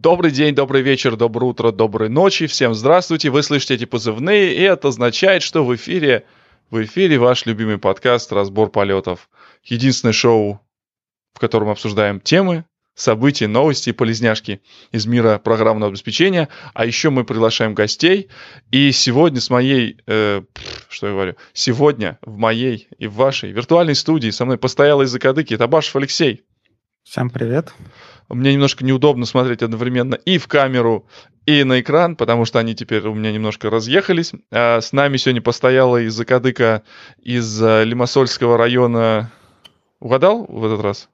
Добрый день, добрый вечер, доброе утро, доброй ночи. Всем здравствуйте. Вы слышите эти позывные, и это означает, что в эфире, в эфире ваш любимый подкаст «Разбор полетов». Единственное шоу, в котором обсуждаем темы, события, новости и полезняшки из мира программного обеспечения. А еще мы приглашаем гостей. И сегодня с моей, э, что я говорю, сегодня в моей и в вашей виртуальной студии со мной постоялый закадыки Табашев Алексей. Всем привет. Мне немножко неудобно смотреть одновременно и в камеру, и на экран, потому что они теперь у меня немножко разъехались. А с нами сегодня постояла из Закадыка из э, Лимассольского района. Угадал в этот раз?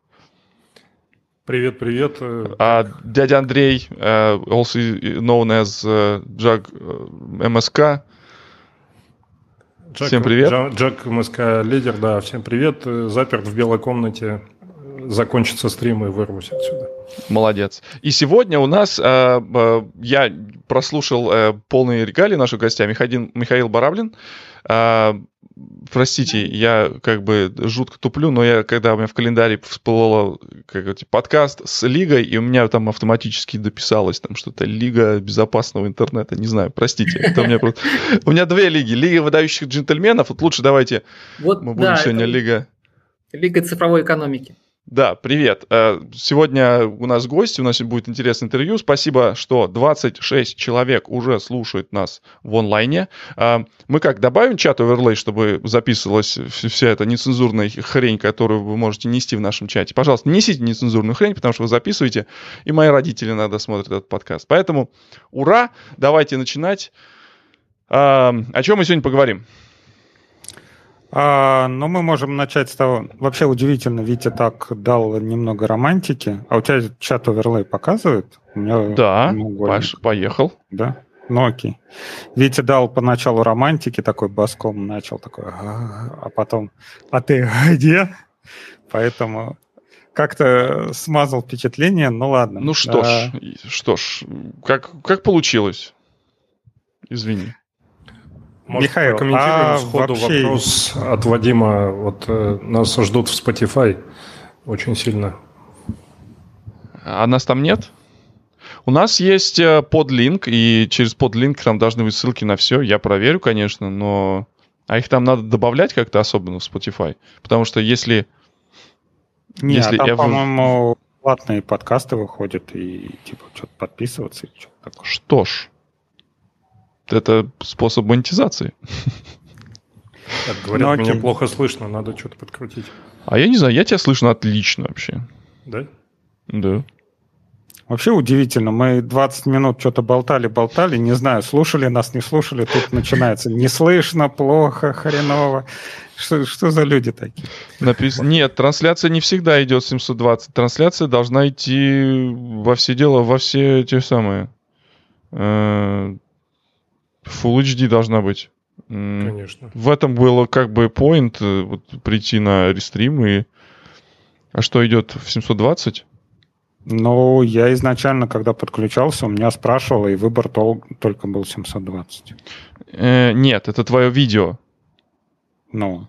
Привет, привет. А дядя Андрей, uh, also known as Jack MSK. Джек, всем привет. Джек МСК лидер, да, всем привет. Заперт в белой комнате закончится стрим и вырвусь отсюда. Молодец. И сегодня у нас, э, э, я прослушал э, полные регалии наших гостя, Михаил, Михаил Бараблин. Э, простите, я как бы жутко туплю, но я, когда у меня в календаре всплыло как это, подкаст с Лигой, и у меня там автоматически дописалось там что-то Лига безопасного интернета, не знаю, простите. Это у меня просто... У меня две лиги. Лига выдающих джентльменов. Вот лучше давайте вот, мы будем да, сегодня Лига... Лига цифровой экономики. Да, привет. Э, сегодня у нас гость, у нас будет интересное интервью. Спасибо, что 26 человек уже слушают нас в онлайне. Э, мы как добавим чат оверлей, чтобы записывалась вся эта нецензурная хрень, которую вы можете нести в нашем чате. Пожалуйста, несите нецензурную хрень, потому что вы записываете, и мои родители иногда смотрят этот подкаст. Поэтому ура, давайте начинать. Э, о чем мы сегодня поговорим? А, ну, мы можем начать с того... Вообще удивительно, Витя так дал немного романтики. А у тебя чат оверлей показывает? У меня да, Паш, поехал. Да? Ну окей. Витя дал поначалу романтики, такой баском начал, такой, а, а потом, а ты где? Поэтому как-то смазал впечатление, ну ладно. Ну что а... ж, что ж, как, как получилось? Извини. Может, Михаил, прокомментируем а сходу вообще... вопрос от Вадима. Вот э, нас ждут в Spotify очень сильно. А нас там нет? У нас есть э, подлинк, и через подлинк там должны быть ссылки на все. Я проверю, конечно, но... А их там надо добавлять как-то особенно в Spotify? Потому что если... Нет, если там, я... по-моему, платные подкасты выходят, и типа что-то подписываться. И что-то такое. Что ж, это способ монетизации. Так, говорят, ну, меня плохо слышно, надо что-то подкрутить. А я не знаю, я тебя слышно отлично вообще. Да? Да. Вообще удивительно, мы 20 минут что-то болтали-болтали, не знаю, слушали нас, не слушали, тут начинается не слышно, плохо, хреново. Что, что за люди такие? Напис... Нет, трансляция не всегда идет 720. Трансляция должна идти во все дела, во все те самые э, Full HD должна быть. Конечно. В этом было как бы point э, вот, прийти на рестрим и... А что идет в 720? Ну, я изначально, когда подключался, у меня спрашивало, и выбор тол- только был 720. Э, нет, это твое видео. Ну.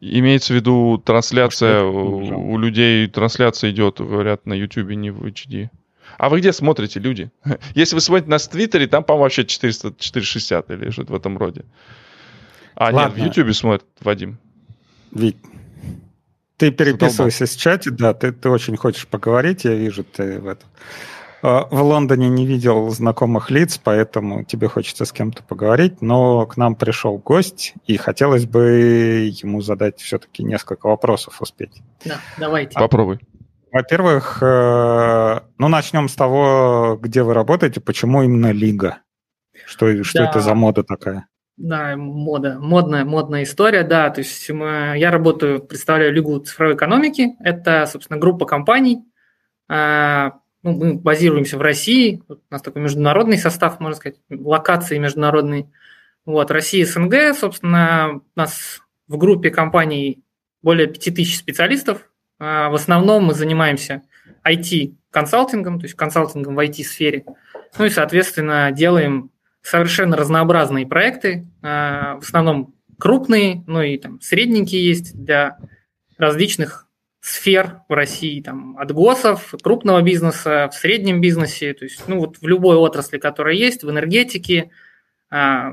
Имеется в виду трансляция, у, у людей трансляция идет, говорят, на YouTube не в HD. А вы где смотрите, люди? Если вы смотрите нас в Твиттере, там, по-моему, вообще 400, 460 или что-то в этом роде. А, Ладно. нет, в Ютубе смотрит Вадим. Вить, ты переписывайся с чате, да, ты, ты очень хочешь поговорить, я вижу, ты в этом. А, в Лондоне не видел знакомых лиц, поэтому тебе хочется с кем-то поговорить, но к нам пришел гость, и хотелось бы ему задать все-таки несколько вопросов успеть. Да, давайте. Попробуй. Во-первых, э, ну начнем с того, где вы работаете, почему именно лига? Что, что да. это за мода такая? Да, мода, модная, модная история, да. То есть мы, я работаю, представляю Лигу цифровой экономики. Это, собственно, группа компаний. А, ну, мы базируемся в России. У нас такой международный состав, можно сказать, локации международные. Вот, Россия, СНГ, собственно, у нас в группе компаний более 5000 специалистов, в основном мы занимаемся IT-консалтингом, то есть консалтингом в IT-сфере. Ну и, соответственно, делаем совершенно разнообразные проекты, а, в основном крупные, ну и там средненькие есть для различных сфер в России, там, от ГОСов, крупного бизнеса, в среднем бизнесе, то есть, ну, вот в любой отрасли, которая есть, в энергетике, а,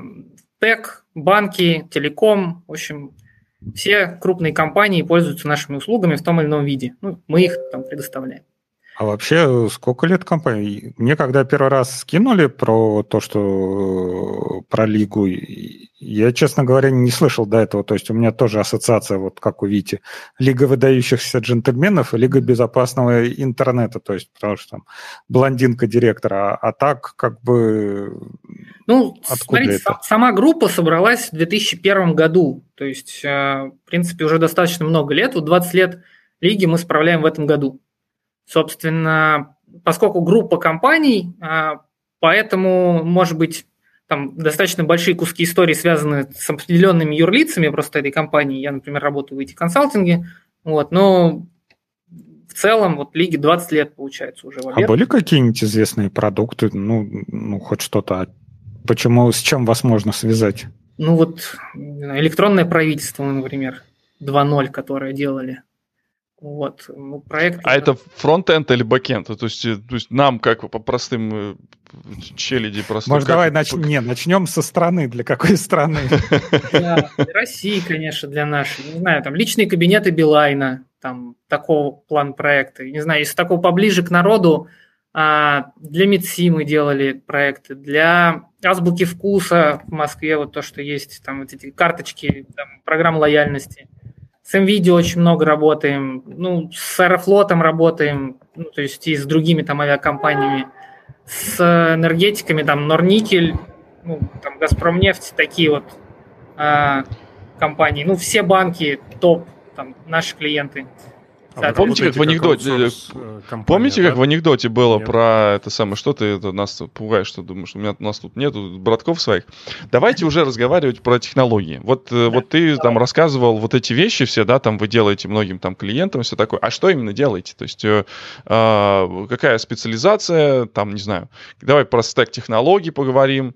ТЭК, банки, телеком, в общем, все крупные компании пользуются нашими услугами в том или ином виде. Ну, мы их там предоставляем. А вообще, сколько лет компании? Мне когда первый раз скинули про то, что про лигу, я, честно говоря, не слышал до этого. То есть у меня тоже ассоциация, вот как у Вити, Лига выдающихся джентльменов и Лига безопасного интернета. То есть потому что там блондинка директора, а, а так как бы... Ну, откуда смотрите, это? сама группа собралась в 2001 году. То есть, э, в принципе, уже достаточно много лет. Вот 20 лет лиги мы справляем в этом году. Собственно, поскольку группа компаний, а, поэтому, может быть, там достаточно большие куски истории связаны с определенными юрлицами просто этой компании. Я, например, работаю в IT-консалтинге, вот, но в целом вот лиге 20 лет получается уже. А были какие-нибудь известные продукты, ну, ну хоть что-то, почему, с чем вас можно связать? Ну вот электронное правительство, например, 2.0, которое делали. Вот, ну, проект... А это фронтенд или бэкенд? То есть, э, то есть нам, как по простым э, челяди, просто... Может, как... давай нач... Не, начнем со страны. Для какой страны? Для России, конечно, для нашей. Не знаю, там личные кабинеты Билайна, там такого план проекта. Не знаю, если такого поближе к народу, а, для МЕДСИ мы делали проекты, для Азбуки Вкуса в Москве, вот то, что есть, там вот эти карточки, там, программ лояльности – с NVIDIA очень много работаем, ну, с Аэрофлотом работаем, ну, то есть и с другими там авиакомпаниями, с энергетиками, там, Норникель, ну, там, Газпромнефть, такие вот а, компании. Ну, все банки топ, там, наши клиенты. А помните, как в анекдоте, э, компания, помните, да? как в анекдоте было Нет. про это самое, что ты это, нас пугаешь, что думаешь, у меня у нас тут нету братков своих. Давайте уже разговаривать про технологии. Вот, э, вот ты там рассказывал вот эти вещи все, да, там вы делаете многим там клиентам все такое. А что именно делаете? То есть э, э, какая специализация, там, не знаю, давай про стек технологий поговорим.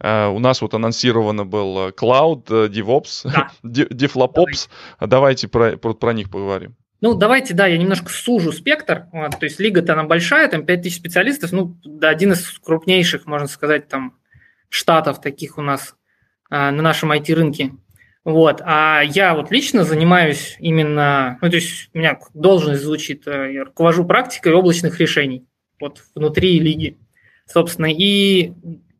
Э, у нас вот анонсировано был Cloud, DevOps, да. DevLabOps. Давай. Давайте про, про, про них поговорим. Ну, давайте, да, я немножко сужу спектр. Вот, то есть лига-то она большая, там 5000 специалистов, ну, да, один из крупнейших, можно сказать, там, штатов таких у нас а, на нашем IT-рынке. Вот, а я вот лично занимаюсь именно, ну, то есть у меня должность звучит, э, я руковожу практикой облачных решений вот внутри лиги. Собственно, и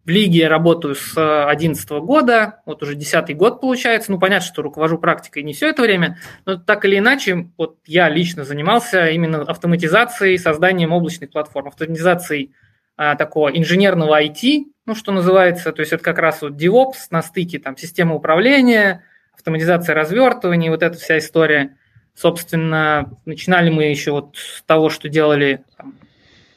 в лиге я работаю с 2011 года, вот уже десятый год получается. Ну, понятно, что руковожу практикой не все это время, но так или иначе, вот я лично занимался именно автоматизацией, созданием облачных платформ, автоматизацией а, такого инженерного IT, ну, что называется, то есть это как раз вот DevOps на стыке там системы управления, автоматизация развертывания, вот эта вся история. Собственно, начинали мы еще вот с того, что делали там,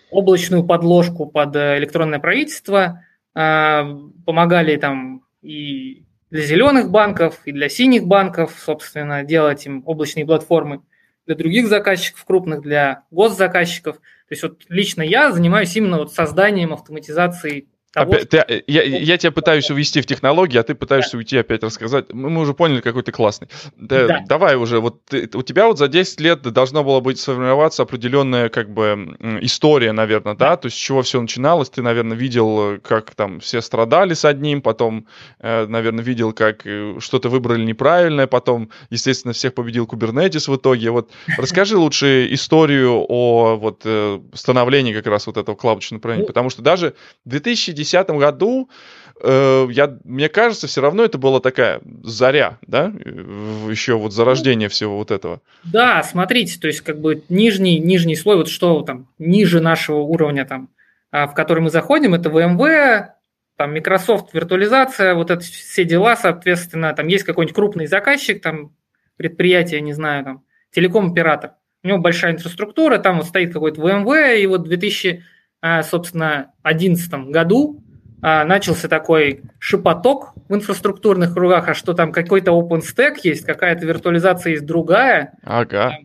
облачную подложку под э, электронное правительство – помогали там и для зеленых банков, и для синих банков, собственно, делать им облачные платформы для других заказчиков крупных, для госзаказчиков. То есть вот лично я занимаюсь именно вот созданием автоматизации того, опять, ты, э, я, я тебя пытаюсь увести в технологии, а ты пытаешься да. уйти опять рассказать. Мы, мы уже поняли, какой ты классный. Да, да. Давай уже, вот ты, у тебя вот за 10 лет должна была быть сформироваться определенная как бы история, наверное, да? да? То есть с чего все начиналось, ты, наверное, видел, как там все страдали с одним, потом, э, наверное, видел, как э, что-то выбрали неправильное, потом, естественно, всех победил Kubernetes в итоге. Вот расскажи лучше историю о вот становлении как раз вот этого клаудочного направления, ну потому что даже в 2010 2010 году, э, я, мне кажется, все равно это была такая заря, да, еще вот зарождение всего вот этого. Да, смотрите, то есть как бы нижний, нижний слой, вот что там ниже нашего уровня там, а, в который мы заходим, это VMware, там Microsoft виртуализация, вот это все дела, соответственно, там есть какой-нибудь крупный заказчик, там предприятие, не знаю, там телеком-оператор, у него большая инфраструктура, там вот стоит какой-то VMware, и вот 2000 а, собственно, 2011 году а, начался такой шепоток в инфраструктурных кругах, а что там какой-то OpenStack есть, какая-то виртуализация есть другая. Ага.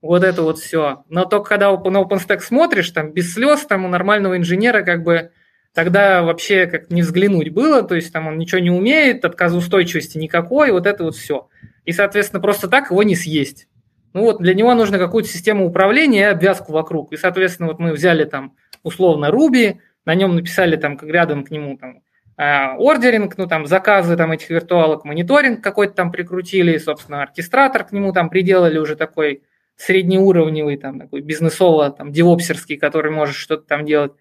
Вот это вот все. Но только когда на OpenStack смотришь, там без слез, там у нормального инженера как бы тогда вообще как не взглянуть было, то есть там он ничего не умеет, отказоустойчивости никакой, вот это вот все. И, соответственно, просто так его не съесть. Ну вот для него нужно какую-то систему управления и обвязку вокруг. И, соответственно, вот мы взяли там условно Ruby, на нем написали там рядом к нему там а, ордеринг, ну там заказы там этих виртуалок, мониторинг какой-то там прикрутили, собственно, оркестратор к нему там приделали уже такой среднеуровневый, там такой бизнесово, там девопсерский, который может что-то там делать,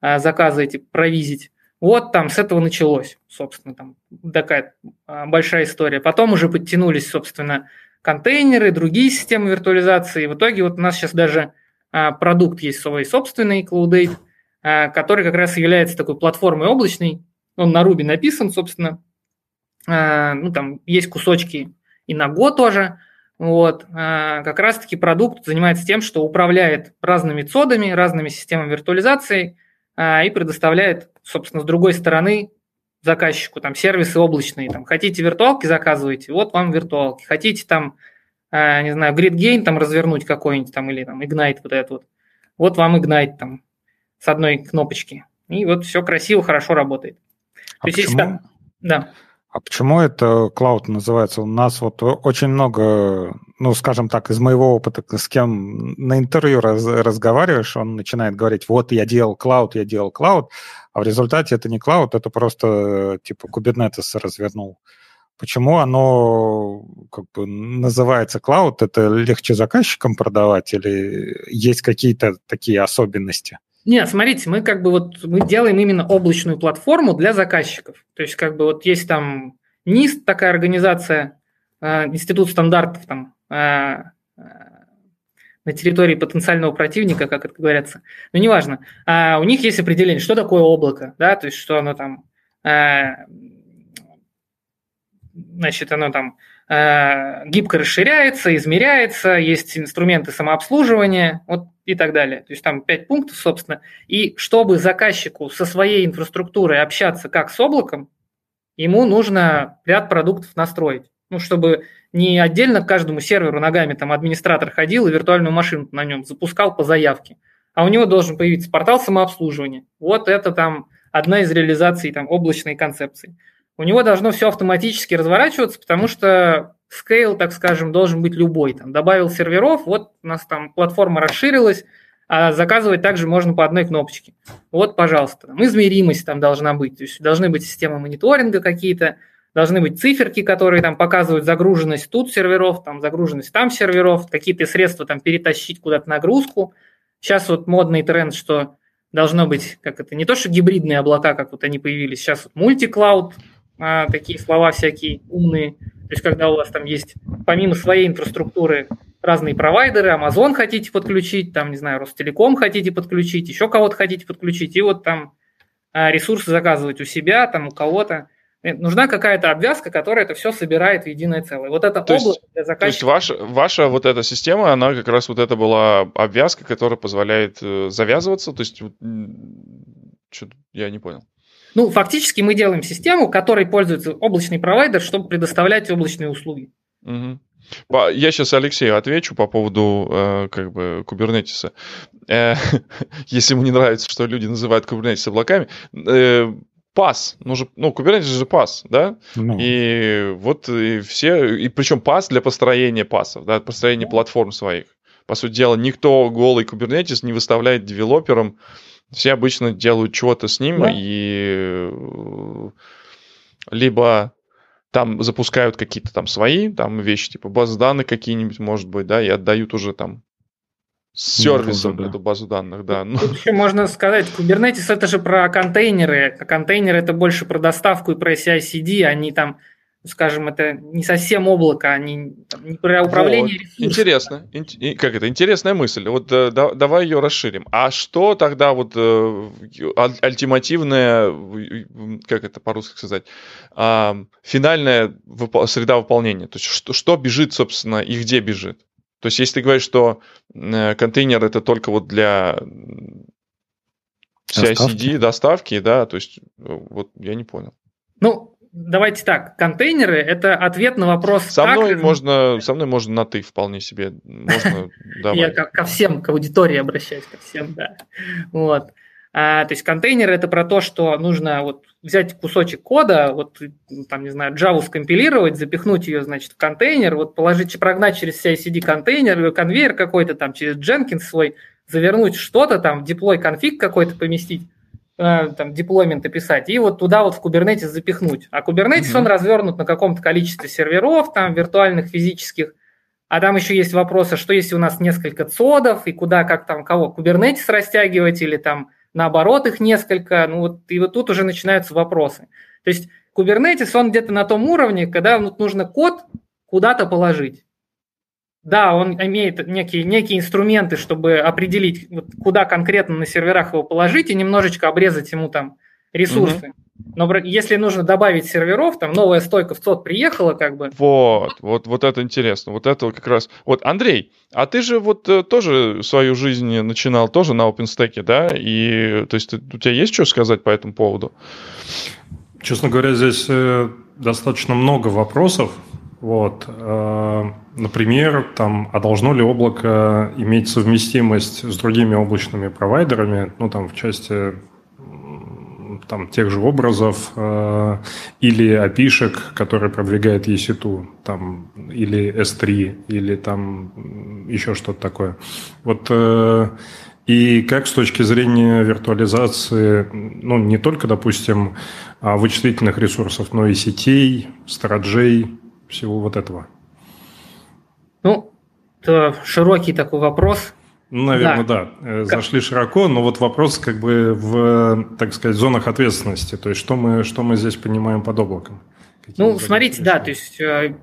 а, заказы эти провизить. Вот там с этого началось, собственно, там такая а, большая история. Потом уже подтянулись, собственно, контейнеры, другие системы виртуализации. В итоге вот у нас сейчас даже продукт есть свой собственный, Cloudate, а, который как раз является такой платформой облачной. Он на Ruby написан, собственно. Ну, там есть кусочки и на Go тоже. Вот. Как раз-таки продукт занимается тем, что управляет разными цодами, разными системами виртуализации и предоставляет, собственно, с другой стороны заказчику, там, сервисы облачные, там, хотите виртуалки заказывайте, вот вам виртуалки, хотите там, не знаю, GridGain там развернуть какой-нибудь там, или там Ignite вот этот вот, вот вам Ignite там с одной кнопочки. И вот все красиво, хорошо работает. А То почему? Есть, да. А почему это клауд называется? У нас вот очень много, ну, скажем так, из моего опыта, с кем на интервью раз, разговариваешь, он начинает говорить, вот я делал клауд, я делал клауд, а в результате это не клауд, это просто типа Kubernetes развернул. Почему оно как бы называется клауд? Это легче заказчикам продавать или есть какие-то такие особенности? Нет, смотрите, мы как бы вот мы делаем именно облачную платформу для заказчиков. То есть как бы вот есть там НИСТ, такая организация, э, Институт стандартов там, э, на территории потенциального противника, как это говорится. Но неважно. А у них есть определение, что такое облако, да, то есть что оно там, э, значит, оно там э, гибко расширяется, измеряется, есть инструменты самообслуживания, вот и так далее. То есть там пять пунктов, собственно. И чтобы заказчику со своей инфраструктурой общаться как с облаком, ему нужно ряд продуктов настроить. Ну, чтобы не отдельно к каждому серверу ногами там администратор ходил и виртуальную машину на нем запускал по заявке. А у него должен появиться портал самообслуживания. Вот это там одна из реализаций там облачной концепции. У него должно все автоматически разворачиваться, потому что скейл, так скажем, должен быть любой. Там добавил серверов, вот у нас там платформа расширилась, а заказывать также можно по одной кнопочке. Вот, пожалуйста, там измеримость там должна быть, то есть должны быть системы мониторинга какие-то, должны быть циферки, которые там показывают загруженность тут серверов, там загруженность там серверов, какие-то средства там перетащить куда-то нагрузку. Сейчас вот модный тренд, что должно быть, как это, не то, что гибридные облака, как вот они появились, сейчас вот мультиклауд, а, такие слова всякие умные. То есть, когда у вас там есть, помимо своей инфраструктуры, разные провайдеры, Amazon хотите подключить, там, не знаю, Ростелеком хотите подключить, еще кого-то хотите подключить, и вот там а, ресурсы заказывать у себя, там, у кого-то. Э, нужна какая-то обвязка, которая это все собирает в единое целое. Вот это то облако есть, для заказчика. То есть ваша, ваша вот эта система, она как раз вот это была обвязка, которая позволяет э, завязываться. То есть, что я не понял. Ну, фактически мы делаем систему, которой пользуется облачный провайдер, чтобы предоставлять облачные услуги. Угу. Я сейчас Алексею отвечу по поводу э, как бы кубернетиса. Э, если ему не нравится, что люди называют кубернетис облаками, э, пас, нужен, ну, Kubernetes же пас, да, ну. и вот и все, и причем пас для построения пасов, да, построения ну. платформ своих. По сути дела, никто голый Kubernetes не выставляет девелоперам, все обычно делают чего-то с ним, да. и либо там запускают какие-то там свои там вещи, типа базы данных какие-нибудь, может быть, да, и отдают уже там с сервисом да. эту базу данных, да. Ну. Еще можно сказать, Kubernetes это же про контейнеры, а контейнеры это больше про доставку и про CI-CD, они там, скажем, это не совсем облако, они там, не про управление вот. ресурсами. Интересно, Ин- как это, интересная мысль, вот э, да, давай ее расширим. А что тогда вот э, альтернативная, как это по-русски сказать, э, финальная вып- среда выполнения, то есть что, что бежит, собственно, и где бежит? То есть, если ты говоришь, что э, контейнер это только вот для CI-CD, доставки, да, то есть, вот я не понял. Ну, давайте так, контейнеры – это ответ на вопрос, со как... Мной можно, со мной можно на «ты» вполне себе. Можно, Я ко всем, к аудитории обращаюсь, ко всем, да. Вот. А, то есть контейнер это про то, что нужно вот взять кусочек кода, вот там, не знаю, Java скомпилировать, запихнуть ее, значит, в контейнер, вот положить, прогнать через CI-CD контейнер, конвейер какой-то там, через Jenkins свой, завернуть что-то там, деплой конфиг какой-то поместить, э, там, деплойменты писать, и вот туда вот в Kubernetes запихнуть. А Kubernetes, mm-hmm. он развернут на каком-то количестве серверов, там, виртуальных, физических, а там еще есть вопросы, что если у нас несколько цодов, и куда, как там, кого, Kubernetes растягивать, или там наоборот их несколько, ну вот, и вот тут уже начинаются вопросы. То есть Kubernetes, он где-то на том уровне, когда нужно код куда-то положить. Да, он имеет некие, некие инструменты, чтобы определить, вот, куда конкретно на серверах его положить и немножечко обрезать ему там ресурсы. Угу. Но если нужно добавить серверов, там новая стойка в ЦОД приехала, как бы. Вот, вот, вот это интересно. Вот это как раз. Вот, Андрей, а ты же вот э, тоже свою жизнь начинал тоже на OpenStack, да? И то есть у тебя есть что сказать по этому поводу? Честно говоря, здесь э, достаточно много вопросов. Вот, э, например, там, а должно ли облако иметь совместимость с другими облачными провайдерами, ну, там, в части там, тех же образов э, или опишек, которые продвигает EC2, там, или S3, или там еще что-то такое. Вот э, и как с точки зрения виртуализации, ну, не только, допустим, а, вычислительных ресурсов, но и сетей, стороджей, всего вот этого? Ну, это широкий такой вопрос. Наверное, да. да. Э, зашли широко, но вот вопрос как бы в, так сказать, зонах ответственности. То есть что мы, что мы здесь понимаем под облаком? Какие ну, смотрите, да, то есть э,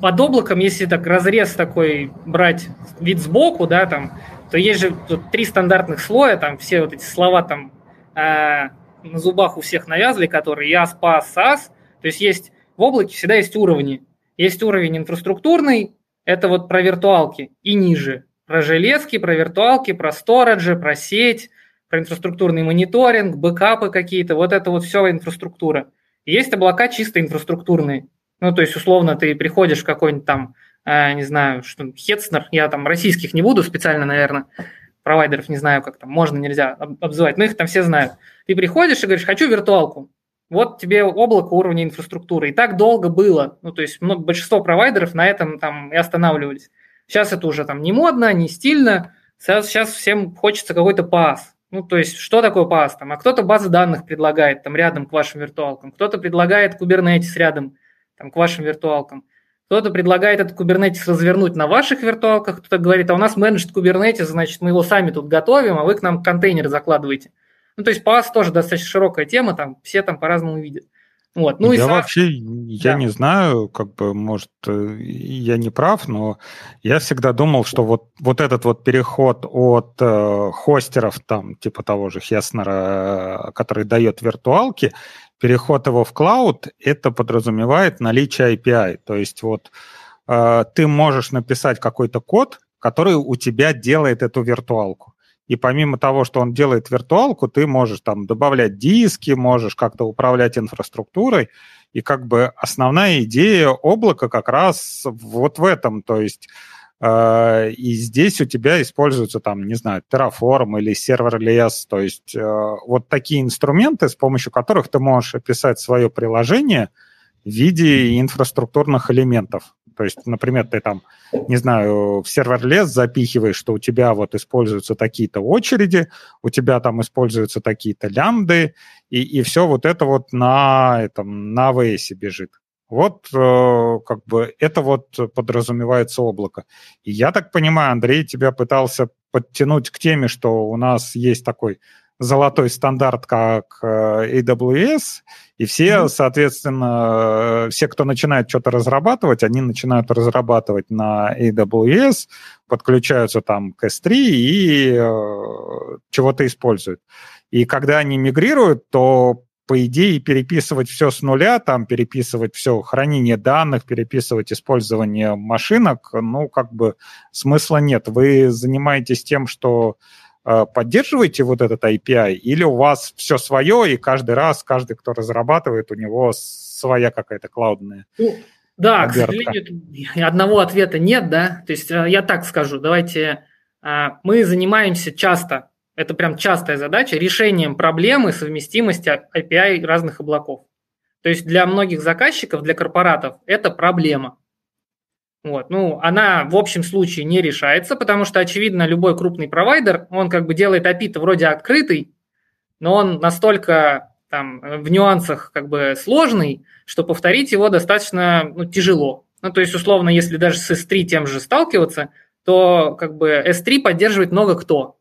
под облаком, если так разрез такой брать вид сбоку, да, там, то есть же тут три стандартных слоя, там все вот эти слова там э, на зубах у всех навязли, которые я спас, САС. То есть есть в облаке всегда есть уровни. Есть уровень инфраструктурный, это вот про виртуалки, и ниже про железки, про виртуалки, про сториджи, про сеть, про инфраструктурный мониторинг, бэкапы какие-то, вот это вот все инфраструктура. есть облака чисто инфраструктурные. Ну, то есть, условно, ты приходишь в какой-нибудь там, э, не знаю, что Хетснер, я там российских не буду специально, наверное, провайдеров не знаю, как там, можно, нельзя обзывать, но их там все знают. Ты приходишь и говоришь, хочу виртуалку. Вот тебе облако уровня инфраструктуры. И так долго было. Ну, то есть много, большинство провайдеров на этом там и останавливались. Сейчас это уже там не модно, не стильно. Сейчас, сейчас всем хочется какой-то пас. Ну, то есть, что такое пас? Там, а кто-то базы данных предлагает там рядом к вашим виртуалкам, кто-то предлагает Kubernetes рядом там, к вашим виртуалкам, кто-то предлагает этот Kubernetes развернуть на ваших виртуалках, кто-то говорит, а у нас менеджер Kubernetes, значит, мы его сами тут готовим, а вы к нам контейнеры закладываете. Ну, то есть пас тоже достаточно широкая тема, там все там по-разному видят. Вот. Ну, я и вообще, я да. не знаю, как бы, может, э, я не прав, но я всегда думал, что вот, вот этот вот переход от э, хостеров, там, типа того же Хеснера, который дает виртуалки, переход его в клауд, это подразумевает наличие API. То есть вот э, ты можешь написать какой-то код, который у тебя делает эту виртуалку. И помимо того, что он делает виртуалку, ты можешь там добавлять диски, можешь как-то управлять инфраструктурой. И как бы основная идея облака как раз вот в этом. То есть э, и здесь у тебя используются там, не знаю, Terraform или Serverless, то есть э, вот такие инструменты, с помощью которых ты можешь описать свое приложение в виде инфраструктурных элементов. То есть, например, ты там, не знаю, в сервер-лес запихиваешь, что у тебя вот используются такие-то очереди, у тебя там используются такие-то лямбды, и, и все вот это вот на, этом, на AWS бежит. Вот э, как бы это вот подразумевается облако. И я так понимаю, Андрей тебя пытался подтянуть к теме, что у нас есть такой золотой стандарт, как э, AWS, и все, mm-hmm. соответственно, э, все, кто начинает что-то разрабатывать, они начинают разрабатывать на AWS, подключаются там к S3 и э, чего-то используют. И когда они мигрируют, то по идее, переписывать все с нуля, там переписывать все хранение данных, переписывать использование машинок, ну, как бы смысла нет. Вы занимаетесь тем, что поддерживаете вот этот API, или у вас все свое, и каждый раз, каждый, кто разрабатывает, у него своя какая-то клаудная ну, Да, обертка. к сожалению, одного ответа нет, да. То есть э, я так скажу, давайте, э, мы занимаемся часто это прям частая задача, решением проблемы совместимости API разных облаков. То есть для многих заказчиков, для корпоратов это проблема. Вот. Ну, она в общем случае не решается, потому что, очевидно, любой крупный провайдер, он как бы делает API-то вроде открытый, но он настолько там в нюансах как бы сложный, что повторить его достаточно ну, тяжело. Ну, то есть, условно, если даже с S3 тем же сталкиваться, то как бы S3 поддерживает много кто.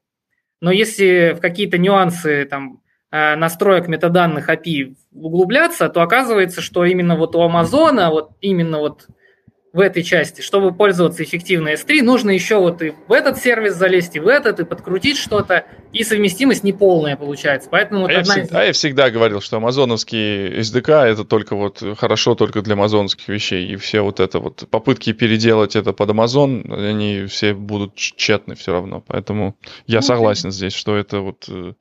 Но если в какие-то нюансы там, э, настроек метаданных API углубляться, то оказывается, что именно вот у Амазона, вот именно вот в этой части. Чтобы пользоваться эффективно S3, нужно еще вот и в этот сервис залезть, и в этот, и подкрутить что-то, и совместимость неполная получается. Поэтому а, вот я одна всегда, из... а я всегда говорил, что амазоновский SDK это только вот хорошо только для амазоновских вещей, и все вот это вот попытки переделать это под Amazon, они все будут тщетны все равно. Поэтому я ну, согласен здесь, что это вот э,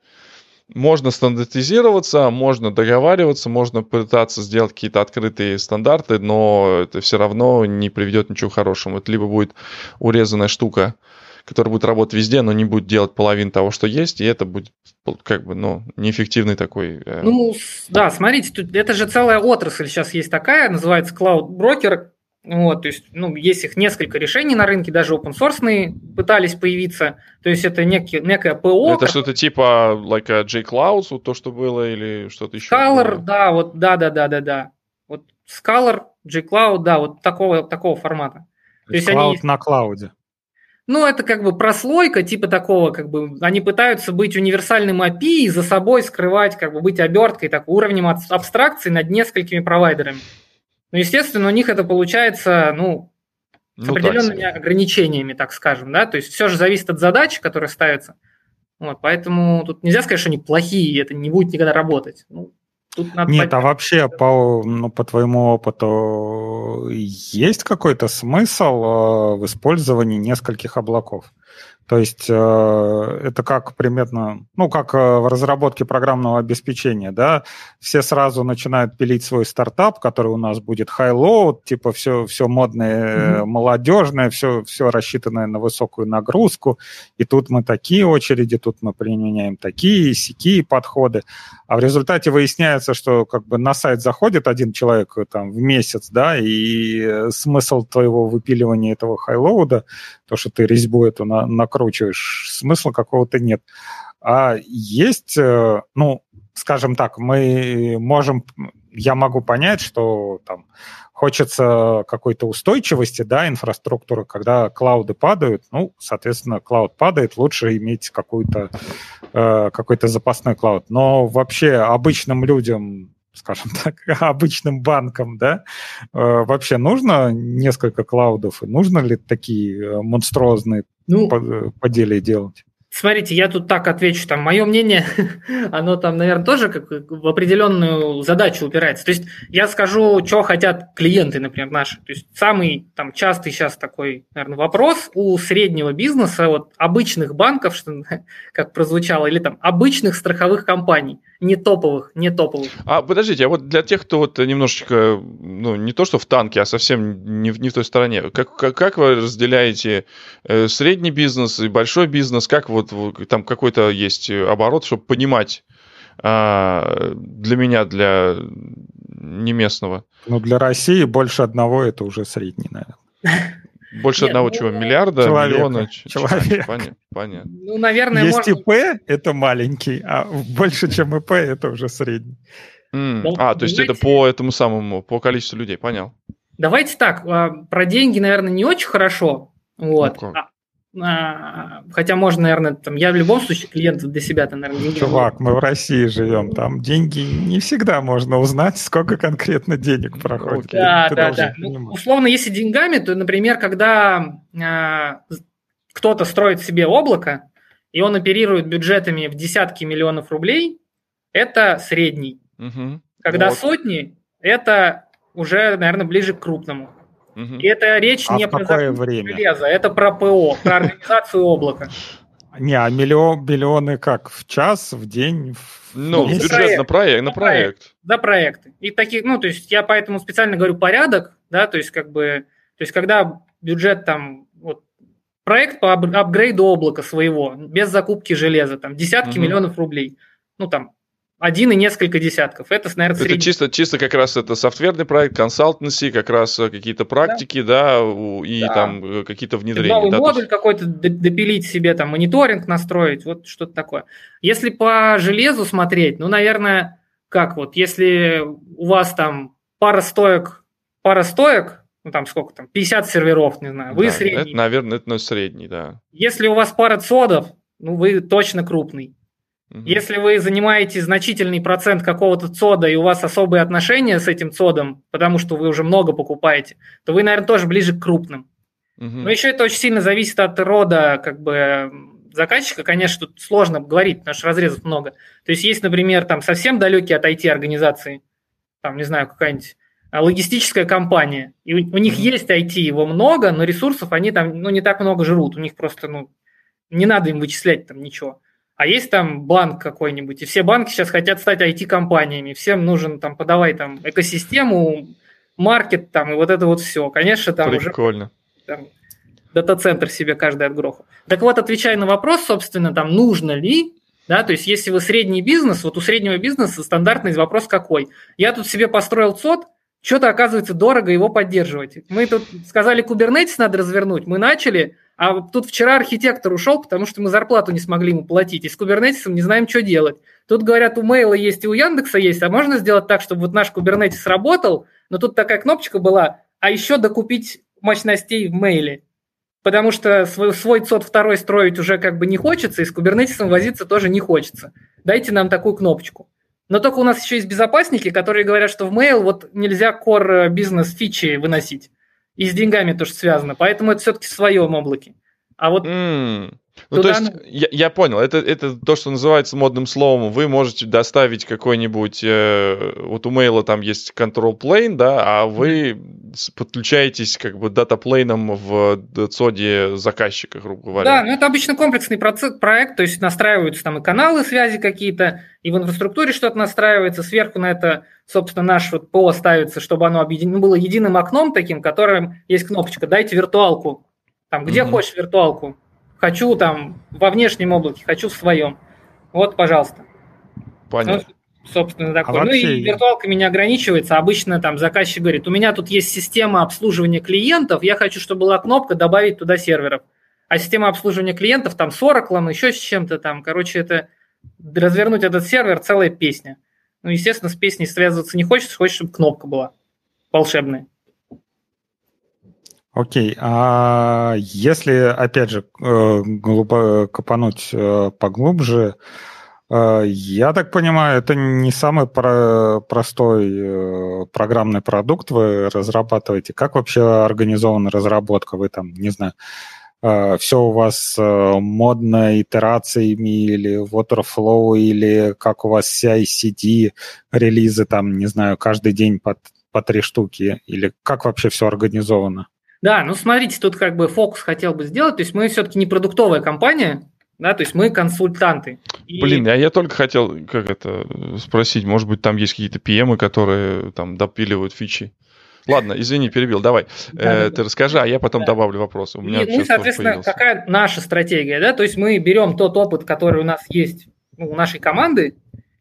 можно стандартизироваться, можно договариваться, можно пытаться сделать какие-то открытые стандарты, но это все равно не приведет ничего хорошего. Это либо будет урезанная штука, которая будет работать везде, но не будет делать половину того, что есть, и это будет как бы, ну, неэффективный такой... Э... Ну, да, смотрите, тут, это же целая отрасль сейчас есть такая, называется Cloud Broker, вот, то есть, ну, есть их несколько решений на рынке, даже open source пытались появиться. То есть это некий, некое ПО. Это что-то типа like a JCloud, вот то, что было, или что-то еще? Scholar, да, вот, да, да, да, да, да. Вот Scholar, JCloud, да, вот такого, такого формата. То, то есть Cloud они... на клауде. Ну, это как бы прослойка типа такого, как бы они пытаются быть универсальным API и за собой скрывать, как бы быть оберткой, так уровнем абстракции над несколькими провайдерами. Ну, естественно, у них это получается, ну, с ну, определенными так ограничениями, так скажем, да, то есть все же зависит от задач, которые ставятся. Вот, поэтому тут нельзя сказать, что они плохие, и это не будет никогда работать. Ну, тут надо Нет, а вообще по, ну, по твоему опыту есть какой-то смысл э, в использовании нескольких облаков? То есть э, это как примерно, ну, как э, в разработке программного обеспечения, да, все сразу начинают пилить свой стартап, который у нас будет high-load, типа все, все модное, mm-hmm. молодежное, все, все рассчитанное на высокую нагрузку, и тут мы такие очереди, тут мы применяем такие, сякие подходы, а в результате выясняется, что как бы на сайт заходит один человек там в месяц, да, и смысл твоего выпиливания этого high-load, то, что ты резьбу эту на, накручиваешь, смысла какого-то нет. А есть, э, ну, скажем так, мы можем, я могу понять, что там хочется какой-то устойчивости, да, инфраструктуры, когда клауды падают, ну, соответственно, клауд падает, лучше иметь какую-то, э, какой-то запасной клауд. Но вообще обычным людям скажем так, обычным банкам, да, э, вообще нужно несколько клаудов, и нужно ли такие э, монструозные ну, поделия делать? Смотрите, я тут так отвечу, там, мое мнение, оно там, наверное, тоже как в определенную задачу упирается. То есть я скажу, что хотят клиенты, например, наши. То есть самый там частый сейчас такой, наверное, вопрос у среднего бизнеса, вот обычных банков, что как прозвучало, или там обычных страховых компаний не топовых, не топовых. А подождите, а вот для тех, кто вот немножечко, ну, не то что в танке, а совсем не в, не в той стороне, как, как, как вы разделяете э, средний бизнес и большой бизнес? Как вот там какой-то есть оборот, чтобы понимать э, для меня, для неместного? Ну, для России больше одного это уже средний, наверное. Больше Нет, одного ну, чего? Миллиарда? Человека, миллиона? Человек. Понятно, понятно. Ну, наверное, Есть можно... ИП, это маленький, а больше, чем ИП, это уже средний. Mm. А, то есть это по этому самому, по количеству людей, понял. Давайте так, а, про деньги, наверное, не очень хорошо. Вот. Ну, а, а, хотя можно, наверное, там, я в любом случае клиент для себя, там, наверное, деньги... Чувак, мы в России живем, там деньги не всегда можно узнать, сколько конкретно денег проходит. Да, Ты да, да. Ну, условно, если деньгами, то, например, когда а, кто-то строит себе облако, и он оперирует бюджетами в десятки миллионов рублей, это средний. Угу. Когда вот. сотни, это уже, наверное, ближе к крупному. Угу. И это речь а не про какое время? железо, это про ПО, про организацию облака. Не, а миллион, миллионы как? В час, в день? В ну, месяц? бюджет на проект, на проект. Да, проекты. И таких, ну, то есть я поэтому специально говорю порядок, да, то есть как бы, то есть когда бюджет там вот проект по апгрейду облака своего, без закупки железа, там десятки угу. миллионов рублей. Ну, там, один и несколько десятков. Это, наверное, средний. Это чисто, чисто как раз это софтверный проект, консалтенси, как раз э, какие-то практики, да, да и да. там э, какие-то внедрения. Новый да, модуль есть... какой-то допилить себе, там, мониторинг настроить, вот что-то такое. Если по железу смотреть, ну, наверное, как вот, если у вас там пара стоек, пара стоек, ну, там сколько там, 50 серверов, не знаю, вы да, средний. Это, наверное, это средний, да. Если у вас пара цодов, ну, вы точно крупный. Если вы занимаете значительный процент какого-то цода, и у вас особые отношения с этим цодом, потому что вы уже много покупаете, то вы, наверное, тоже ближе к крупным. Угу. Но еще это очень сильно зависит от рода как бы заказчика. Конечно, тут сложно говорить, потому что разрезов много. То есть есть, например, там совсем далекие от IT-организации, там, не знаю, какая-нибудь а, логистическая компания, и у, у них mm есть IT, его много, но ресурсов они там ну, не так много жрут, у них просто ну, не надо им вычислять там ничего. А есть там банк какой-нибудь, и все банки сейчас хотят стать IT-компаниями, всем нужен там подавай там экосистему, маркет там и вот это вот все. Конечно, там Прикольно. уже там, дата-центр себе каждый отгрохал. Так вот, отвечая на вопрос, собственно, там нужно ли, да, то есть если вы средний бизнес, вот у среднего бизнеса стандартный вопрос какой? Я тут себе построил ЦОД, что-то оказывается дорого его поддерживать. Мы тут сказали, Kubernetes надо развернуть, мы начали, а тут вчера архитектор ушел, потому что мы зарплату не смогли ему платить. И с Kubernetes не знаем, что делать. Тут говорят, у Мейла есть и у Яндекса есть, а можно сделать так, чтобы вот наш Kubernetes работал, но тут такая кнопочка была, а еще докупить мощностей в Мейле. Потому что свой, свой ЦОД второй строить уже как бы не хочется, и с Kubernetes возиться тоже не хочется. Дайте нам такую кнопочку. Но только у нас еще есть безопасники, которые говорят, что в Mail вот нельзя core бизнес фичи выносить. И с деньгами тоже связано. Поэтому это все-таки в своем облаке. А вот mm. Ну, то есть, я, я понял, это, это то, что называется модным словом. Вы можете доставить какой-нибудь... Э, вот у Mail там есть control plane, да, а вы подключаетесь как бы датаплейном в цоде заказчика, грубо говоря. Да, ну это обычно комплексный процесс, проект, то есть настраиваются там и каналы связи какие-то, и в инфраструктуре что-то настраивается, сверху на это, собственно, наш вот ПО ставится, чтобы оно объединено, было единым окном таким, которым есть кнопочка «Дайте виртуалку». Там, где угу. хочешь виртуалку, хочу там во внешнем облаке, хочу в своем. Вот, пожалуйста. Понятно. Ну, собственно, такое. А ну и виртуалками не ограничивается. Обычно там заказчик говорит, у меня тут есть система обслуживания клиентов, я хочу, чтобы была кнопка добавить туда серверов. А система обслуживания клиентов там с Oracle, еще с чем-то там. Короче, это развернуть этот сервер целая песня. Ну, естественно, с песней связываться не хочется, хочешь, чтобы кнопка была волшебная. Окей, а если, опять же, э, глубоко копануть э, поглубже, э, я так понимаю, это не самый про простой программный продукт вы разрабатываете. Как вообще организована разработка? Вы там, не знаю, все у вас модно итерациями или waterflow, или как у вас CI-CD, релизы там, не знаю, каждый день по, по три штуки, или как вообще все организовано? Да, ну смотрите, тут как бы фокус хотел бы сделать, то есть мы все-таки не продуктовая компания, да, то есть мы консультанты. И... Блин, а я только хотел, как это, спросить, может быть, там есть какие-то PM, которые там допиливают фичи. Ладно, извини, перебил, давай. Да, э, ты расскажи, а я потом да. добавлю вопросы. У меня и, ну, соответственно, какая наша стратегия, да? То есть мы берем тот опыт, который у нас есть ну, у нашей команды,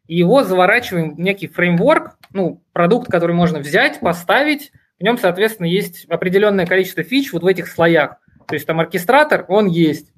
и его заворачиваем в некий фреймворк, ну, продукт, который можно взять, поставить, в нем, соответственно, есть определенное количество фич вот в этих слоях. То есть там оркестратор, он есть.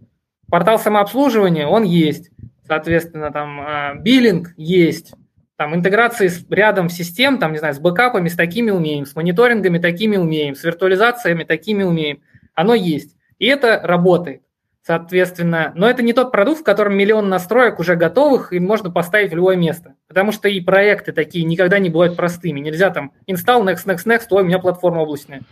Портал самообслуживания, он есть. Соответственно, там а, биллинг есть. Там интеграции с рядом систем, там, не знаю, с бэкапами, с такими умеем, с мониторингами такими умеем, с виртуализациями такими умеем. Оно есть. И это работает. Соответственно, но это не тот продукт, в котором миллион настроек уже готовых, и можно поставить в любое место. Потому что и проекты такие никогда не бывают простыми. Нельзя там install, next, next, next, ой, у меня платформа облачная.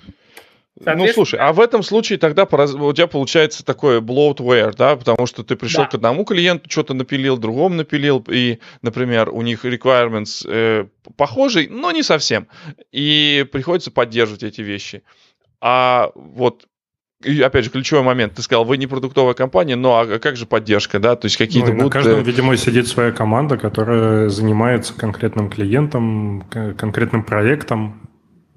Ну, слушай, а в этом случае тогда у тебя получается такое bloatware, да, потому что ты пришел да. к одному клиенту, что-то напилил, другому напилил, и, например, у них requirements э, похожий, но не совсем, и приходится поддерживать эти вещи. А вот и опять же, ключевой момент. Ты сказал, вы не продуктовая компания, но а как же поддержка, да? То есть какие-то ну, будут... На каждом, э, видимо, сидит своя команда, которая занимается конкретным клиентом, конкретным проектом.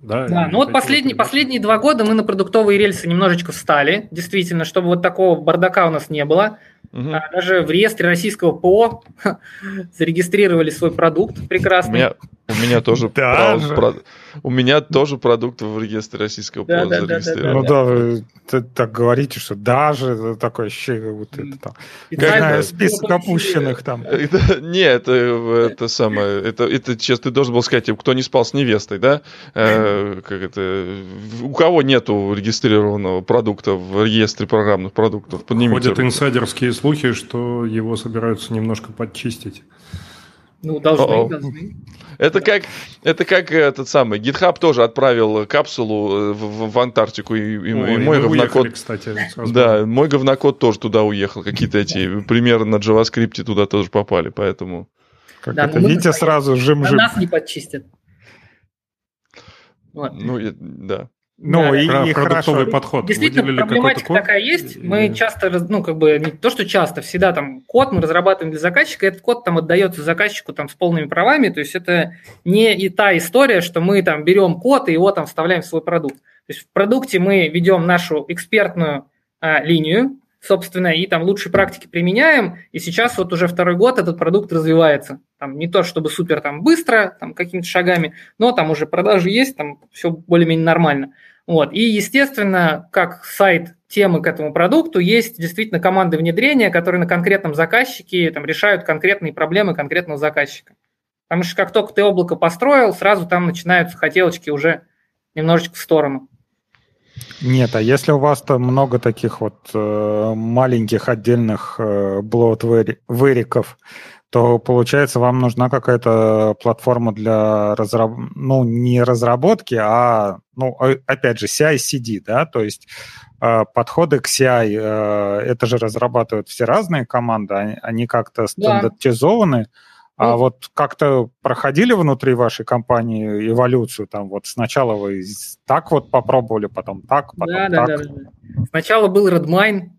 Да, да ну вот последние, последние два года мы на продуктовые рельсы немножечко встали, действительно, чтобы вот такого бардака у нас не было. Угу. Даже в реестре российского ПО зарегистрировали свой продукт прекрасный. У меня, у меня тоже про, про, у меня тоже продукт в реестре российского ПО да, зарегистрирован. Да, да, да, ну да, так говорите, что даже такое ощущение, будто это там. Знаю, список опущенных там. Нет, это, это самое, это, это сейчас ты должен был сказать, кто не спал с невестой, да? Э, как это, у кого нету регистрированного продукта в реестре программных продуктов? Поднимите Ходят инсайдерские слухи, что его собираются немножко подчистить. Ну, должны, О-о. должны. Это как, это как этот самый GitHub тоже отправил капсулу э, в, в Антарктику и, и, Ой, и мой говнокод. Уехали, кстати, да, мой говнокод тоже туда уехал. Какие-то эти примеры на JavaScript туда тоже попали, поэтому. Как да, это? Видите сразу жим-жим. Нас не подчистят. Вот. Ну, да. Ну, да, и, про, и продуктовый хорошо. подход. Действительно, проблематика такая есть. Мы часто, ну, как бы, не то, что часто, всегда там код мы разрабатываем для заказчика, этот код там отдается заказчику там с полными правами, то есть это не и та история, что мы там берем код и его там вставляем в свой продукт. То есть в продукте мы ведем нашу экспертную а, линию, собственно, и там лучшие практики применяем, и сейчас вот уже второй год этот продукт развивается. Там не то, чтобы супер там быстро, там какими-то шагами, но там уже продажи есть, там все более-менее нормально. Вот. И, естественно, как сайт темы к этому продукту, есть действительно команды внедрения, которые на конкретном заказчике там, решают конкретные проблемы конкретного заказчика. Потому что как только ты облако построил, сразу там начинаются хотелочки уже немножечко в сторону. Нет, а если у вас там много таких вот э, маленьких отдельных э, блот-выриков, то получается вам нужна какая-то платформа для разраб... ну не разработки, а ну опять же CI/CD, да, то есть э, подходы к CI, э, это же разрабатывают все разные команды, они, они как-то стандартизованы. Да. А ну, вот как-то проходили внутри вашей компании эволюцию? Там вот сначала вы так вот попробовали, потом так, потом да, так. Да, да, да. Сначала был Redmine,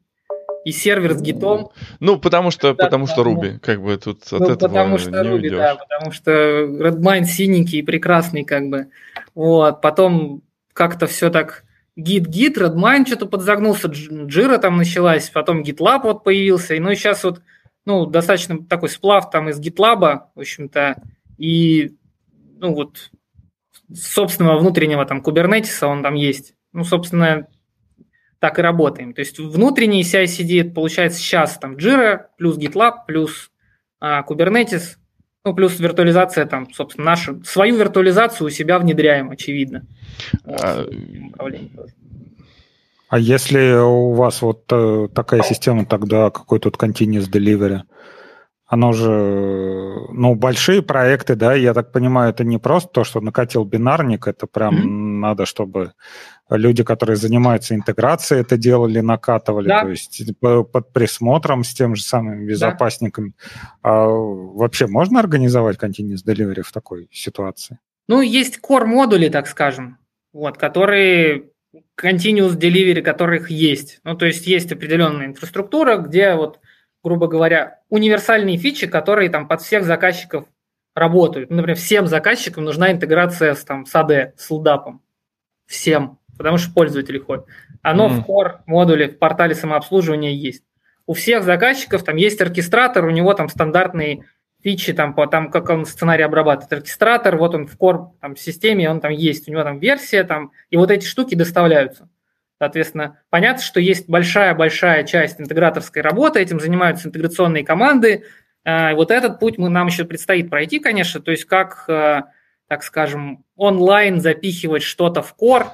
и сервер с гитом. Ну, потому что, да, потому что Ruby, как бы тут от ну, этого потому что не Ruby, уйдешь. да, потому что Redmine синенький и прекрасный, как бы. Вот, потом как-то все так гит-гит, Redmine что-то подзагнулся, Jira там началась, потом GitLab вот появился, и ну и сейчас вот, ну, достаточно такой сплав там из GitLab, в общем-то, и, ну, вот, собственного внутреннего там Kubernetes, он там есть. Ну, собственно, так и работаем. То есть внутренний CI-CD получается сейчас там Jira плюс GitLab плюс а, Kubernetes, ну, плюс виртуализация там, собственно, нашу, свою виртуализацию у себя внедряем, очевидно. А, а если у вас вот э, такая система, тогда какой тут continuous delivery? Оно же, ну, большие проекты, да, я так понимаю, это не просто то, что накатил бинарник, это прям mm-hmm. Надо, чтобы люди, которые занимаются интеграцией, это делали, накатывали, да. то есть под присмотром с тем же самым безопасником. Да. А вообще можно организовать continuous delivery в такой ситуации? Ну, есть core модули, так скажем, вот, которые continuous delivery, которых есть. Ну, то есть есть определенная инфраструктура, где вот грубо говоря, универсальные фичи, которые там под всех заказчиков работают. Например, всем заказчикам нужна интеграция с, там, с AD, с LDAP. Всем, потому что пользователи ходят. Оно mm. в core модуле, в портале самообслуживания есть. У всех заказчиков там есть оркестратор, у него там стандартные фичи, там, по, там как он сценарий обрабатывает. Оркестратор, вот он в core там, системе, он там есть, у него там версия, там, и вот эти штуки доставляются. Соответственно, понятно, что есть большая-большая часть интеграторской работы, этим занимаются интеграционные команды. А, вот этот путь мы, нам еще предстоит пройти, конечно, то есть как, э, так скажем, онлайн запихивать что-то в кор.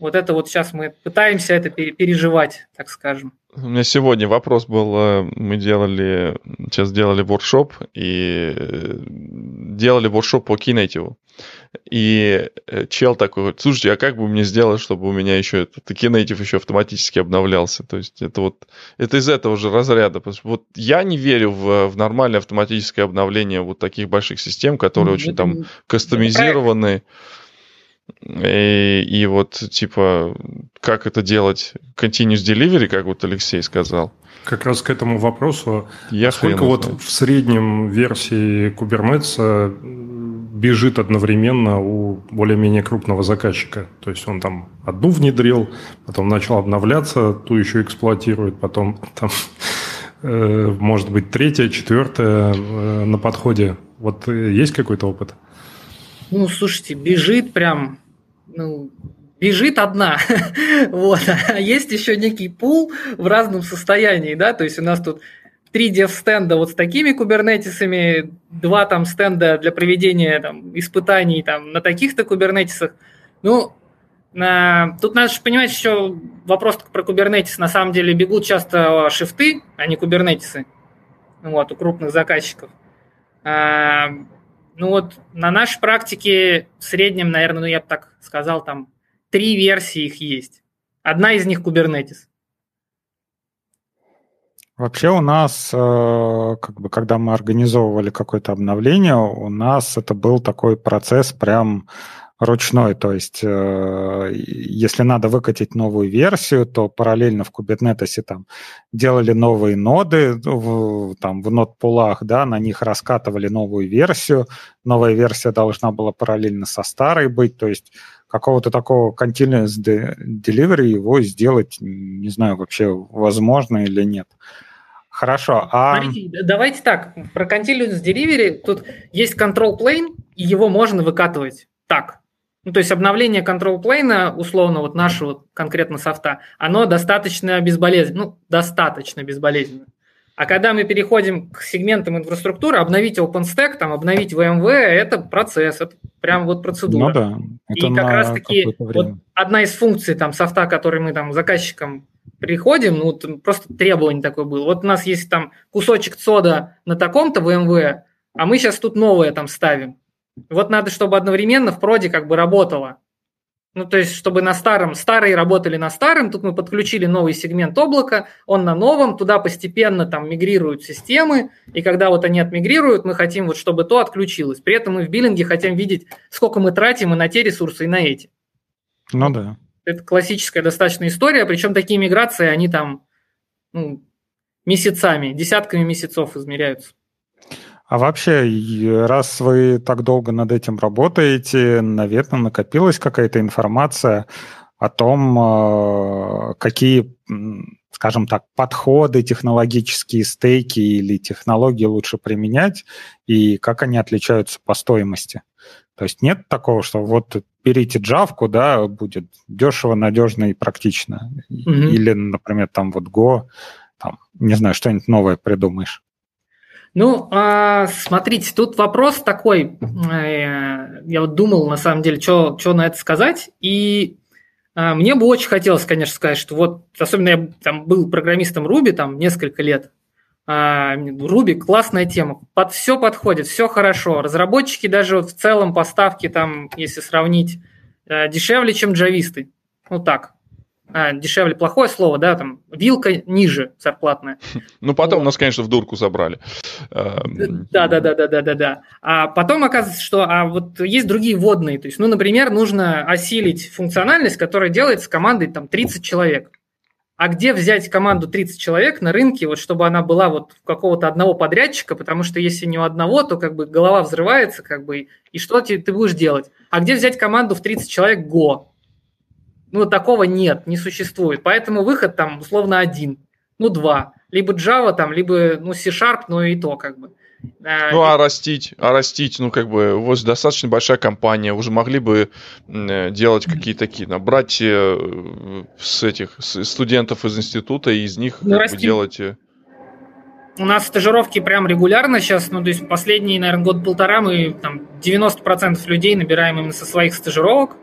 Вот это вот сейчас мы пытаемся это переживать, так скажем. У меня сегодня вопрос был, э, мы делали, сейчас делали воркшоп, и э, делали воркшоп по Kinative. И э, чел такой, слушайте, а как бы мне сделать, чтобы у меня еще этот Kinative еще автоматически обновлялся? То есть это вот, это из этого же разряда. Вот я не верю в, в нормальное автоматическое обновление вот таких больших систем, которые ну, очень там кастомизированы. И, и вот, типа, как это делать? Continuous delivery, как вот Алексей сказал. Как раз к этому вопросу. Я сколько вот знает. в среднем версии Kubernetes бежит одновременно у более-менее крупного заказчика. То есть он там одну внедрил, потом начал обновляться, ту еще эксплуатирует, потом там э, может быть третья, четвертая э, на подходе. Вот есть какой-то опыт? Ну, слушайте, бежит прям, ну, бежит одна, вот, а есть еще некий пул в разном состоянии, да, то есть у нас тут три дев-стенда вот с такими кубернетисами, два там стенда для проведения там, испытаний там, на таких-то кубернетисах. Ну, на... тут надо же понимать еще вопрос про кубернетис. На самом деле бегут часто шифты, а не кубернетисы вот, у крупных заказчиков. Ну вот на нашей практике в среднем, наверное, ну я бы так сказал, там три версии их есть. Одна из них Kubernetes. Вообще у нас, э, как бы, когда мы организовывали какое-то обновление, у нас это был такой процесс прям ручной. То есть, э, если надо выкатить новую версию, то параллельно в Kubernetes там делали новые ноды в, там, в нод-пулах, да, на них раскатывали новую версию. Новая версия должна была параллельно со старой быть. То есть какого-то такого continuous delivery его сделать, не знаю, вообще возможно или нет. Хорошо. А... Смотрите, давайте так, про Continuous Delivery тут есть control plane, и его можно выкатывать так. Ну, то есть обновление control plane, условно, вот нашего конкретно софта, оно достаточно безболезненно, ну, достаточно безболезненно. А когда мы переходим к сегментам инфраструктуры, обновить OpenStack, там, обновить VMware, это процесс, это прям вот процедура. Ну да. Это и как раз-таки вот одна из функций там софта, который мы там заказчикам приходим, ну, просто требование такое было. Вот у нас есть там кусочек цода на таком-то VMware, а мы сейчас тут новое там ставим. Вот надо, чтобы одновременно в проде как бы работало. Ну, то есть, чтобы на старом, старые работали на старом, тут мы подключили новый сегмент облака, он на новом, туда постепенно там мигрируют системы, и когда вот они отмигрируют, мы хотим вот, чтобы то отключилось. При этом мы в биллинге хотим видеть, сколько мы тратим и на те ресурсы, и на эти. Ну да. Это классическая достаточно история, причем такие миграции, они там ну, месяцами, десятками месяцев измеряются. А вообще, раз вы так долго над этим работаете, наверное, накопилась какая-то информация о том, э, какие, скажем так, подходы, технологические стейки или технологии лучше применять, и как они отличаются по стоимости. То есть нет такого, что вот берите джавку, да, будет дешево, надежно и практично. Mm-hmm. Или, например, там вот Go, там, не знаю, что-нибудь новое придумаешь. Ну, а, смотрите, тут вопрос такой. Э, я вот думал, на самом деле, что на это сказать. И а, мне бы очень хотелось, конечно, сказать, что вот, особенно я там был программистом Ruby там несколько лет. А, Ruby классная тема, под все подходит, все хорошо. Разработчики даже в целом поставки там, если сравнить, э, дешевле, чем джависты. Ну так, а, дешевле плохое слово, да, там вилка ниже зарплатная. Ну, потом вот. нас, конечно, в дурку забрали. Да, да, да, да, да, да, да. А потом оказывается, что а вот есть другие водные. То есть, ну, например, нужно осилить функциональность, которая делается командой там 30 человек. А где взять команду 30 человек на рынке, вот чтобы она была вот у какого-то одного подрядчика, потому что если не у одного, то как бы голова взрывается, как бы, и что ты, ты будешь делать? А где взять команду в 30 человек Go? Ну, такого нет, не существует. Поэтому выход там условно один, ну, два. Либо Java там, либо, ну, C-Sharp, ну, и то как бы. А, ну, а растить, а растить, ну, как бы, у вас достаточно большая компания, уже могли бы э, делать какие-то такие, набрать э, с этих с студентов из института и из них ну, как бы, делать... Э, у нас стажировки прям регулярно сейчас, ну, то есть последние, наверное, год-полтора мы там 90% людей набираем именно со своих стажировок.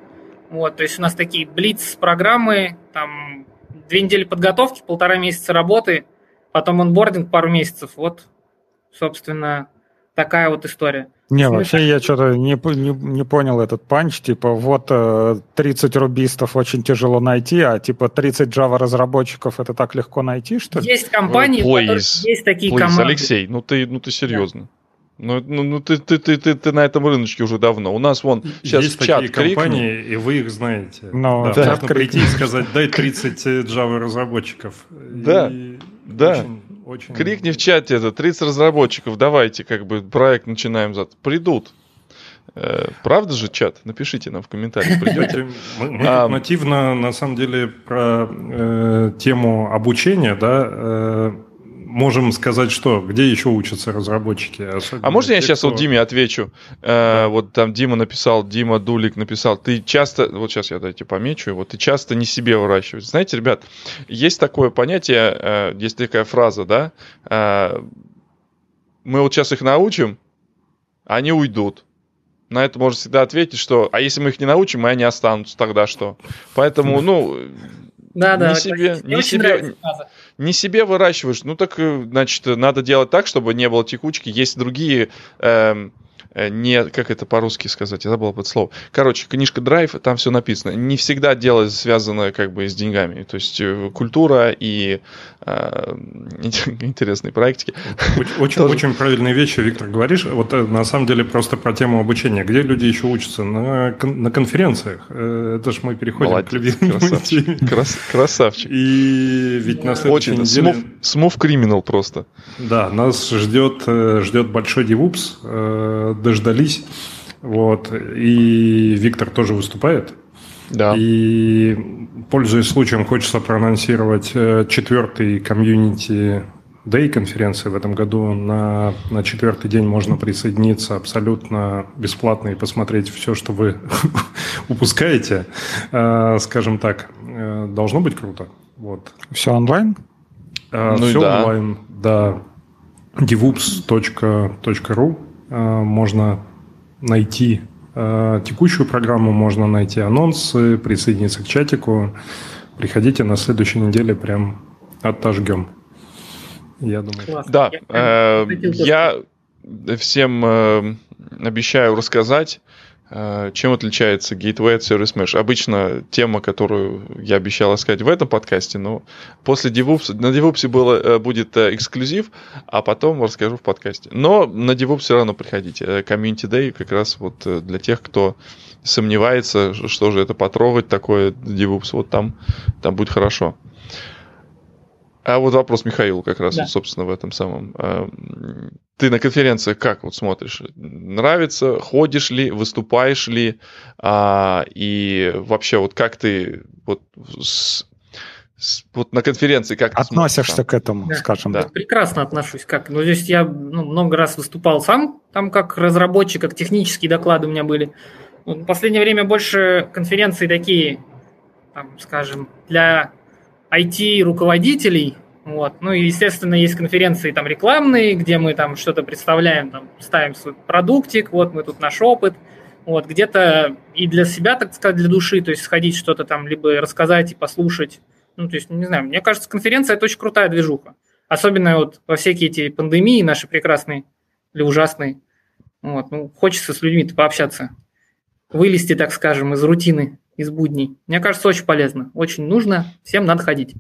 Вот, то есть у нас такие блиц-программы, там две недели подготовки, полтора месяца работы, потом онбординг пару месяцев. Вот, собственно, такая вот история. Не, вообще я что-то не, не, не понял этот панч, типа вот 30 э, рубистов очень тяжело найти, а типа 30 Java разработчиков это так легко найти, что ли? Есть компании, please, есть такие please, команды. Алексей, ну ты, ну ты серьезно. Да. Ну, ну, ну ты, ты, ты, ты, ты на этом рыночке уже давно. У нас вон сейчас Есть в чат такие крикну. компании, и вы их знаете. Но, ну, да, да. Можно прийти и сказать, дай 30 Java разработчиков. Да, и да. Очень, очень... Крикни в чате это, 30 разработчиков, давайте, как бы, проект начинаем. Придут. Э, правда же, чат? Напишите нам в комментариях, придете. Мы, мы а, нативно, на самом деле, про э, тему обучения, да, э, можем сказать, что где еще учатся разработчики? А можно я сейчас кто... вот Диме отвечу? Э, да. Вот там Дима написал, Дима Дулик написал, ты часто, вот сейчас я дайте помечу, вот ты часто не себе выращиваешь. Знаете, ребят, есть такое понятие, э, есть такая фраза, да, э, мы вот сейчас их научим, они уйдут. На это можно всегда ответить, что, а если мы их не научим, они останутся, тогда что? Поэтому, ну, да, не да, себе, не себе, не себе выращиваешь. Ну так, э, значит, надо делать так, чтобы не было текучки. Есть другие эм, Э, не, как это по-русски сказать, я забыл это слово. Короче, книжка Драйв, там все написано. Не всегда дело связано как бы с деньгами. То есть э, культура и интересные проектики. Очень, очень правильные вещи, Виктор, говоришь. Вот э, на самом деле просто про тему обучения. Где люди еще учатся? На, на конференциях. Это же мы переходим Молодец, к любимой красавчик. Крас, красавчик. И ведь на следующей очень, неделе... Смов криминал просто. Да, нас ждет, ждет большой девупс дождались. Вот. И Виктор тоже выступает. Да. И, пользуясь случаем, хочется проанонсировать э, четвертый комьюнити Day конференции в этом году. На, на четвертый день можно присоединиться абсолютно бесплатно и посмотреть все, что вы упускаете. Э, скажем так, э, должно быть круто. Вот. Все онлайн? Ну все да. онлайн, да. devups.ru можно найти текущую программу, можно найти анонсы, присоединиться к чатику. Приходите на следующей неделе, прям отожгем. Я думаю. Классно. Да, я, э, я всем э, обещаю рассказать Э, чем отличается Gateway от Service Mesh? Обычно тема, которую я обещал сказать в этом подкасте, но после DevOps, на DevOps было, э, будет э, эксклюзив, а потом расскажу в подкасте. Но на DevOps все равно приходите. Community Day как раз вот для тех, кто сомневается, что же это потрогать такое DevOps, вот там, там будет хорошо. А вот вопрос Михаилу как раз, да. вот, собственно, в этом самом. А, ты на конференциях как вот смотришь? Нравится? Ходишь ли? Выступаешь ли? А, и вообще вот как ты вот с, с, вот на конференции как ты относишься к этому, да. скажем да. Прекрасно отношусь. Как, ну здесь я ну, много раз выступал сам, там как разработчик, как технические доклады у меня были. В последнее время больше конференции такие, там, скажем, для IT-руководителей. Вот. Ну и, естественно, есть конференции там рекламные, где мы там что-то представляем, там, ставим свой продуктик, вот мы тут наш опыт. Вот, где-то и для себя, так сказать, для души, то есть сходить что-то там, либо рассказать и послушать. Ну, то есть, не знаю, мне кажется, конференция – это очень крутая движуха. Особенно вот во всякие эти пандемии наши прекрасные или ужасные. Вот, ну, хочется с людьми-то пообщаться. Вылезти, так скажем, из рутины из будней. Мне кажется, очень полезно, очень нужно, всем надо ходить.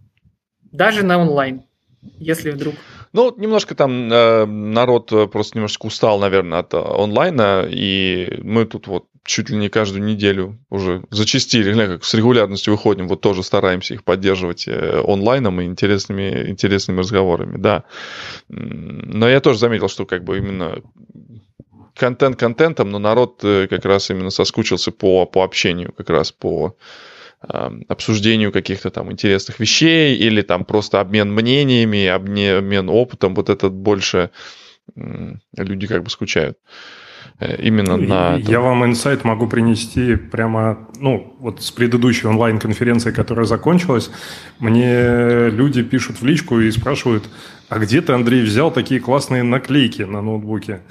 Даже на онлайн, если вдруг. Ну, немножко там э, народ просто немножечко устал, наверное, от э, онлайна, и мы тут вот чуть ли не каждую неделю уже зачастили, как с регулярностью выходим, вот тоже стараемся их поддерживать э, онлайном и интересными, интересными разговорами, да. Но я тоже заметил, что как бы именно контент контентом, но народ э, как раз именно соскучился по, по общению, как раз по э, обсуждению каких-то там интересных вещей или там просто обмен мнениями, обмен опытом. Вот это больше э, люди как бы скучают. Э, именно на... Я вам инсайт могу принести прямо, ну, вот с предыдущей онлайн-конференции, которая закончилась, мне люди пишут в личку и спрашивают, а где ты, Андрей, взял такие классные наклейки на ноутбуке?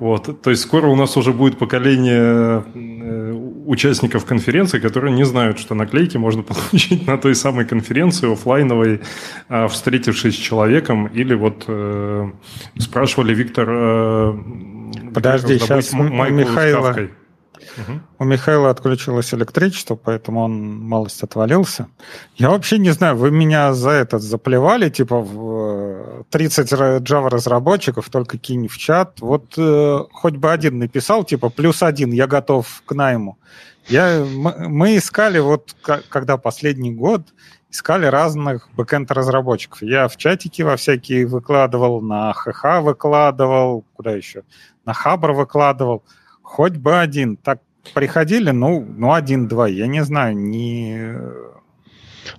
Вот. То есть скоро у нас уже будет поколение э, участников конференции, которые не знают, что наклейки можно получить на той самой конференции офлайновой, а, встретившись с человеком, или вот э, спрашивали Виктор... Э, Подожди, сейчас Михаила... Угу. У Михаила отключилось электричество, поэтому он малость отвалился. Я вообще не знаю, вы меня за этот заплевали, типа в 30 э, Java разработчиков, только кинь в чат. Вот э, хоть бы один написал, типа плюс один, я готов к найму. Я, мы, мы искали, вот когда последний год, искали разных бэкенд разработчиков. Я в чатике во всякие выкладывал, на HH выкладывал, куда еще? На Хабр выкладывал Хоть бы один. Так приходили, ну, ну один-два. Я не знаю, не...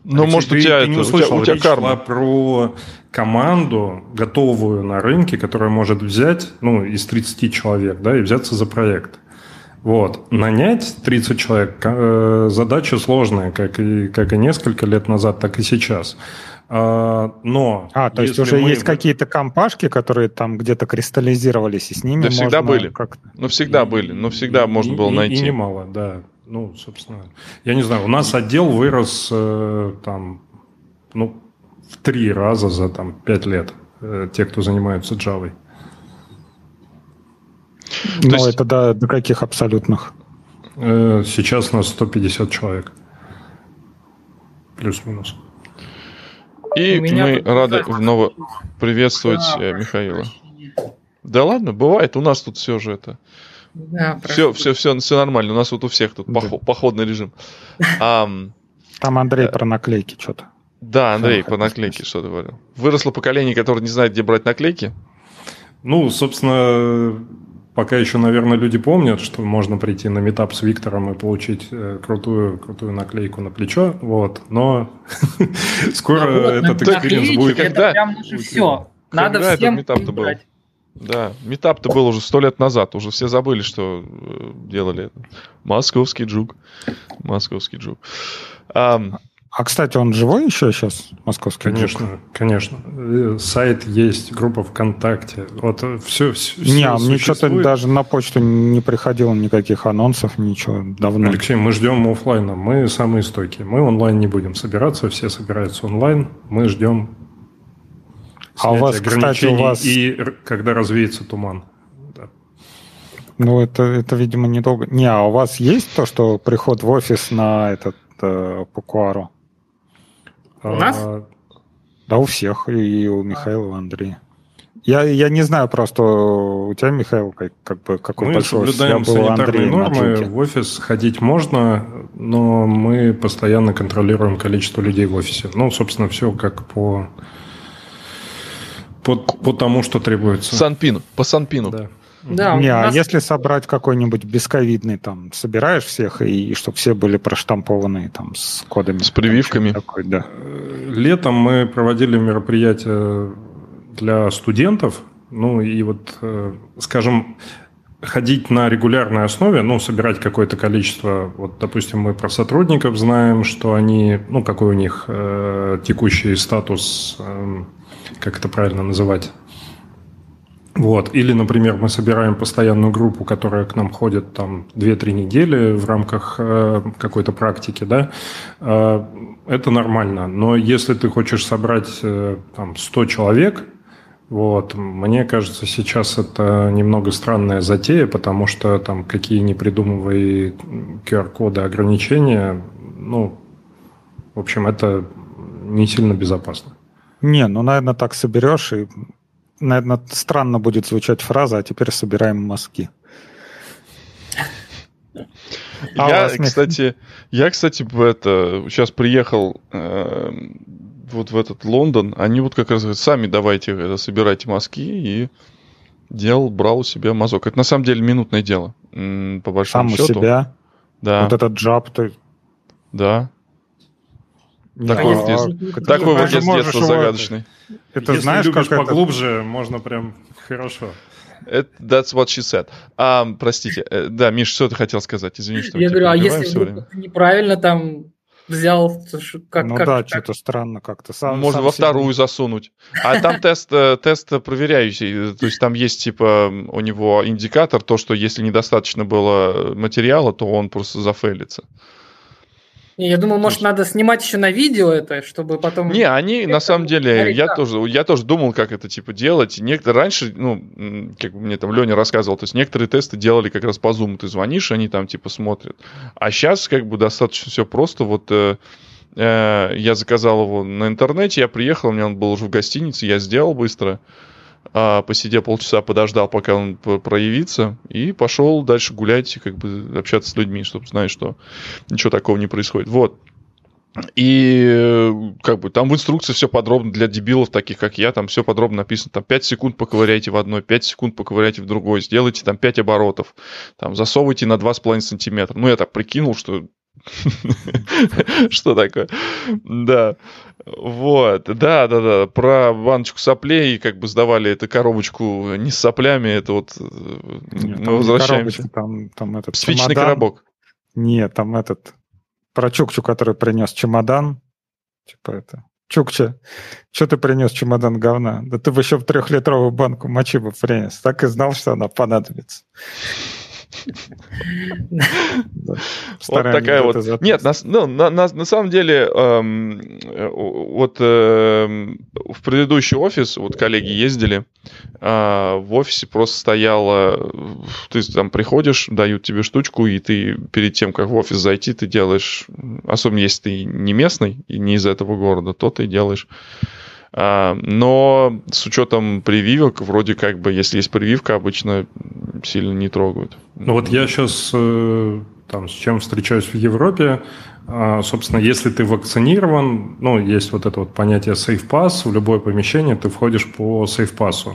Ну, Алексей, может, ты, у тебя, ты не услышал, у тебя, у тебя карма. про команду, готовую на рынке, которая может взять, ну, из 30 человек, да, и взяться за проект. Вот. Нанять 30 человек э, задача сложная, как и, как и несколько лет назад, так и сейчас. А, но... А, то есть уже мы... есть какие-то компашки, которые там где-то кристаллизировались, и с ними Да всегда были. Ну, всегда и, были, но всегда и, можно было и, найти. И немало, да. Ну, собственно, я не знаю, у нас отдел вырос э, там, ну, в три раза за там пять лет, э, те, кто занимаются Java. Ну, есть... это до, до каких абсолютных? Э, сейчас у нас 150 человек. Плюс-минус. И мы рады вновь приветствовать да, Михаила. Да ладно, бывает, у нас тут все же это. Да, все, все, все, все нормально. У нас вот у всех тут да. походный режим. А, Там Андрей э, про наклейки что-то. Да, Андрей про наклейки что-то говорил. Выросло поколение, которое не знает, где брать наклейки. Ну, собственно, Пока еще, наверное, люди помнят, что можно прийти на метап с Виктором и получить э, крутую, крутую наклейку на плечо, вот. Но скоро этот experience будет. Это прям все. Надо всем был? Да, митап-то был уже сто лет назад, уже все забыли, что э, делали это. Московский JUG. Московский JUG. А, кстати, он живой еще сейчас, московский? Конечно, JUG? конечно. Э, сайт есть, группа ВКонтакте. Вот все, все Не, все а мне что-то даже на почту не приходило никаких анонсов, ничего давно. Алексей, мы ждем офлайна. Мы самые стойкие. Мы онлайн не будем собираться, все собираются онлайн. Мы ждем а у вас, кстати, у вас... И когда развеется туман. Ну, это, это, видимо, недолго. Не, а у вас есть то, что приход в офис на этот э, Пукуару? У нас? Да, у всех, и у Михаила, и у Андрея. Я, я не знаю просто у тебя, Михаил, как, как бы какой мы большой соблюдаем я был Андрей нормы. В офис ходить можно, но мы постоянно контролируем количество людей в офисе. Ну, собственно, все как по, по, по тому, что требуется. Санпину, по Санпину. Да. Да, Не, а нас... а если собрать какой-нибудь бесковидный, там, собираешь всех, и, и чтобы все были проштампованные там с кодами. С прививками. Такой, да. Э, летом мы проводили мероприятие для студентов, ну и вот, э, скажем, ходить на регулярной основе, ну, собирать какое-то количество, вот, допустим, мы про сотрудников знаем, что они, ну, какой у них э, текущий статус, э, как это правильно называть, вот. Или, например, мы собираем постоянную группу, которая к нам ходит там 2-3 недели в рамках э, какой-то практики, да, э, это нормально. Но если ты хочешь собрать э, там 100 человек, вот, мне кажется, сейчас это немного странная затея, потому что там какие не придумывай QR-коды ограничения, ну, в общем, это не сильно безопасно. Не, ну, наверное, так соберешь и наверное, странно будет звучать фраза, а теперь собираем мазки. А я, кстати, я, кстати, это, сейчас приехал э, вот в этот Лондон, они вот как раз говорят, сами давайте это, собирайте мазки, и делал, брал у себя мазок. Это на самом деле минутное дело, по большому Сам счету. у себя? Да. Вот этот джаб, ты... Да. Такой, а, такой вот детства загадочный. Это Если знаешь, любишь как поглубже, это... можно прям хорошо. That's what she said. А, простите, э, да, Миш, что ты хотел сказать? Извини, что Я говорю, а если неправильно там взял, как Ну как, да, как? что-то странно как-то. Сам, Можно сам во себе... вторую засунуть. А там тест, э, тест проверяющий, то есть там есть типа у него индикатор, то, что если недостаточно было материала, то он просто зафейлится. Я думаю, может, надо снимать еще на видео это, чтобы потом... Не, они, на самом деле, я тоже, я тоже думал, как это, типа, делать. Некоторые раньше, ну, как мне там Леня рассказывал, то есть некоторые тесты делали как раз по Zoom. Ты звонишь, они там, типа, смотрят. А сейчас, как бы, достаточно все просто. Вот э, э, я заказал его на интернете, я приехал, у меня он был уже в гостинице, я сделал быстро посидел полчаса, подождал, пока он проявится, и пошел дальше гулять, как бы общаться с людьми, чтобы знать, что ничего такого не происходит. Вот. И как бы там в инструкции все подробно для дебилов, таких как я, там все подробно написано. Там 5 секунд поковыряйте в одной, 5 секунд поковыряйте в другой, сделайте там 5 оборотов, там засовывайте на 2,5 сантиметра. Ну, я так прикинул, что что такое? Да. Вот, да, да, да, про баночку соплей, как бы сдавали эту коробочку не с соплями, это вот э, Нет, мы возвращаемся. Там, там этот Спичный чемодан. коробок. Нет, там этот, про Чукчу, который принес чемодан, типа это, Чукча, что ты принес чемодан говна? Да ты бы еще в трехлитровую банку мочи бы принес. Так и знал, что она понадобится. Вот такая вот. Нет, ну, на самом деле, эм, вот эм, в предыдущий офис, вот коллеги ездили, а, в офисе просто стояло, ты там приходишь, дают тебе штучку, и ты перед тем, как в офис зайти, ты делаешь, особенно если ты не местный и не из этого города, то ты делаешь но с учетом прививок, вроде как бы, если есть прививка, обычно сильно не трогают. Ну вот я сейчас э, там с чем встречаюсь в Европе, а, собственно, если ты вакцинирован, ну, есть вот это вот понятие safe pass, в любое помещение ты входишь по safe pass.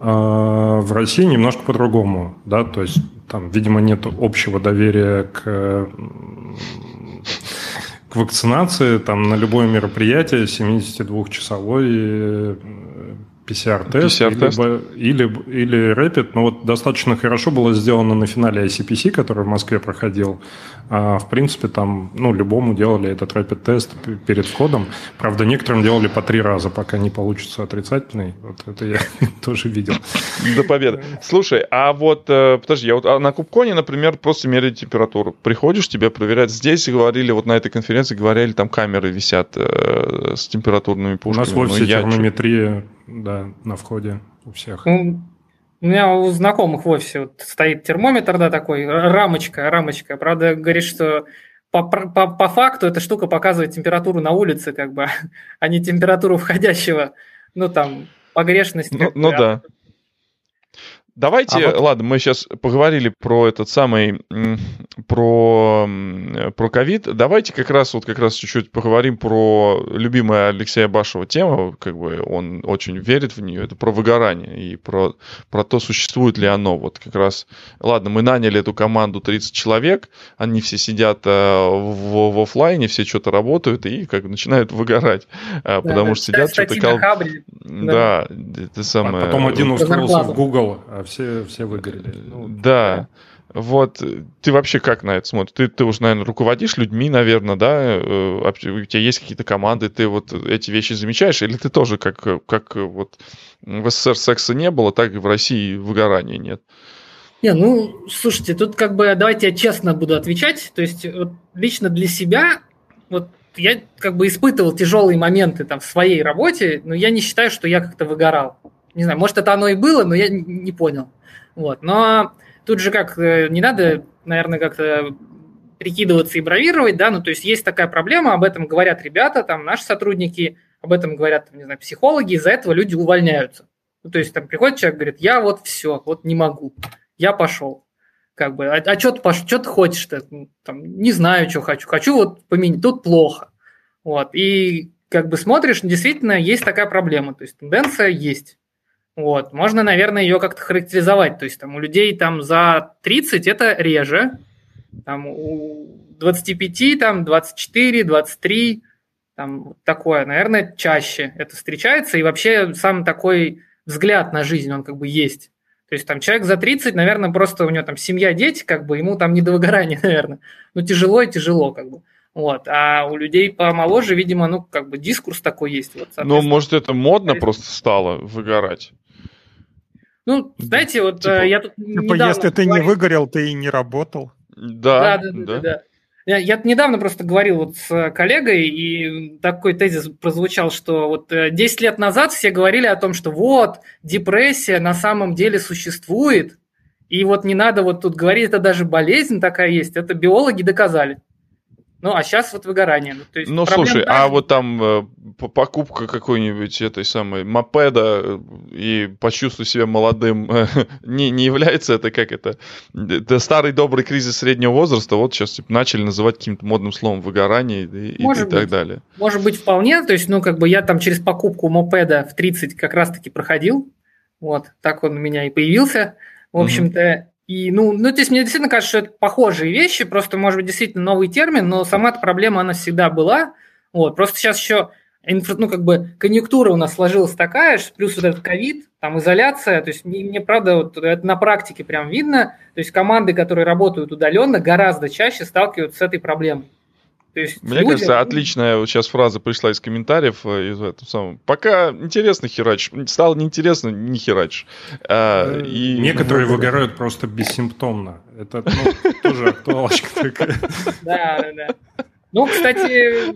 А, в России немножко по-другому, да, то есть там, видимо, нет общего доверия к к вакцинации там на любое мероприятие 72-часовой PCR-тест, PCR или, или, или Rapid. Но вот достаточно хорошо было сделано на финале ICPC, который в Москве проходил. А, в принципе, там, ну, любому делали этот Rapid-тест перед входом. Правда, некоторым делали по три раза, пока не получится отрицательный. Вот это я тоже видел. До победы. Слушай, а вот, э, подожди, я вот а на Кубконе, например, просто меряют температуру. Приходишь, тебя проверяют. Здесь говорили, вот на этой конференции говорили, там камеры висят э, с температурными пушками. У нас в офисе термометрия да, на входе у всех. Ну, у меня у знакомых в офисе вот стоит термометр, да, такой, рамочка, рамочка. Правда, говорит, что по, по, по факту эта штука показывает температуру на улице, как бы, а не температуру входящего, ну, там, погрешность. Ну, ну да. Давайте, а вот... ладно, мы сейчас поговорили про этот самый, про про ковид. Давайте как раз вот как раз чуть-чуть поговорим про любимая Алексея Башева тема, как бы он очень верит в нее, это про выгорание и про, про то, существует ли оно. Вот как раз, ладно, мы наняли эту команду 30 человек, они все сидят э, в, в офлайне, все что-то работают и как бы начинают выгорать, э, да, потому да, что сидят что-то... Кол... Да, да, это самое... А потом один устроился в Google, а все, все выгорели. Ну, да. Вот, ты вообще как на это смотришь? Ты, ты уже, наверное, руководишь людьми, наверное, да? Э, у тебя есть какие-то команды, ты вот эти вещи замечаешь? Или ты тоже, как, как вот в СССР секса не было, так и в России выгорания нет? Не, ну, слушайте, тут как бы давайте я честно буду отвечать. То есть вот, лично для себя, вот я как бы испытывал тяжелые моменты там в своей работе, но я не считаю, что я как-то выгорал. Не знаю, может, это оно и было, но я не понял. Вот. Но тут же как, э, не надо, наверное, как-то прикидываться и бравировать, да, ну, то есть есть такая проблема, об этом говорят ребята, там, наши сотрудники, об этом говорят, не знаю, психологи, из-за этого люди увольняются. Ну, то есть там приходит человек, говорит, я вот все, вот не могу, я пошел. Как бы, а, а что ты, что ты хочешь-то? Ну, там, не знаю, что хочу. Хочу вот поменять, тут плохо. Вот, и как бы смотришь, действительно есть такая проблема, то есть тенденция есть. Вот. Можно, наверное, ее как-то характеризовать. То есть там у людей там за 30 это реже, там у 25, там 24, 23, там такое, наверное, чаще это встречается. И вообще сам такой взгляд на жизнь, он как бы есть. То есть там человек за 30, наверное, просто у него там семья, дети, как бы ему там не до выгорания, наверное. Ну, тяжело и тяжело, как бы. Вот. А у людей помоложе, видимо, ну, как бы дискурс такой есть. Вот, ну, может, это модно просто стало выгорать? Ну, знаете, вот типа, я тут типа, если ты говорил... не выгорел, ты и не работал. Да, да, да. да, да. да. Я, я недавно просто говорил вот с коллегой, и такой тезис прозвучал, что вот 10 э, лет назад все говорили о том, что вот, депрессия на самом деле существует, и вот не надо вот тут говорить, это даже болезнь такая есть, это биологи доказали. Ну, а сейчас вот выгорание. Ну, то есть ну слушай, а вот там э, покупка какой-нибудь этой самой мопеда э, и почувствуй себя молодым, э, не, не является это как это? Это старый добрый кризис среднего возраста, вот сейчас типа, начали называть каким-то модным словом выгорание и, Может и, и так далее. Может быть, вполне. То есть, ну, как бы я там через покупку мопеда в 30 как раз-таки проходил. Вот, так он у меня и появился. В общем-то. И, ну, ну, то есть мне действительно кажется, что это похожие вещи, просто, может быть, действительно новый термин, но сама эта проблема, она всегда была. Вот, просто сейчас еще инфра, ну, как бы конъюнктура у нас сложилась такая, плюс вот этот ковид, там изоляция, то есть мне, мне правда вот это на практике прям видно, то есть команды, которые работают удаленно, гораздо чаще сталкиваются с этой проблемой. То есть Мне люди... кажется, отличная вот сейчас фраза пришла из комментариев. Э, из этого самого. Пока интересно херачишь, стало неинтересно, не херачишь. А, э, и... Некоторые выгорают просто бессимптомно. Это ну, тоже актуалочка такая. Да, да, да. Ну, кстати,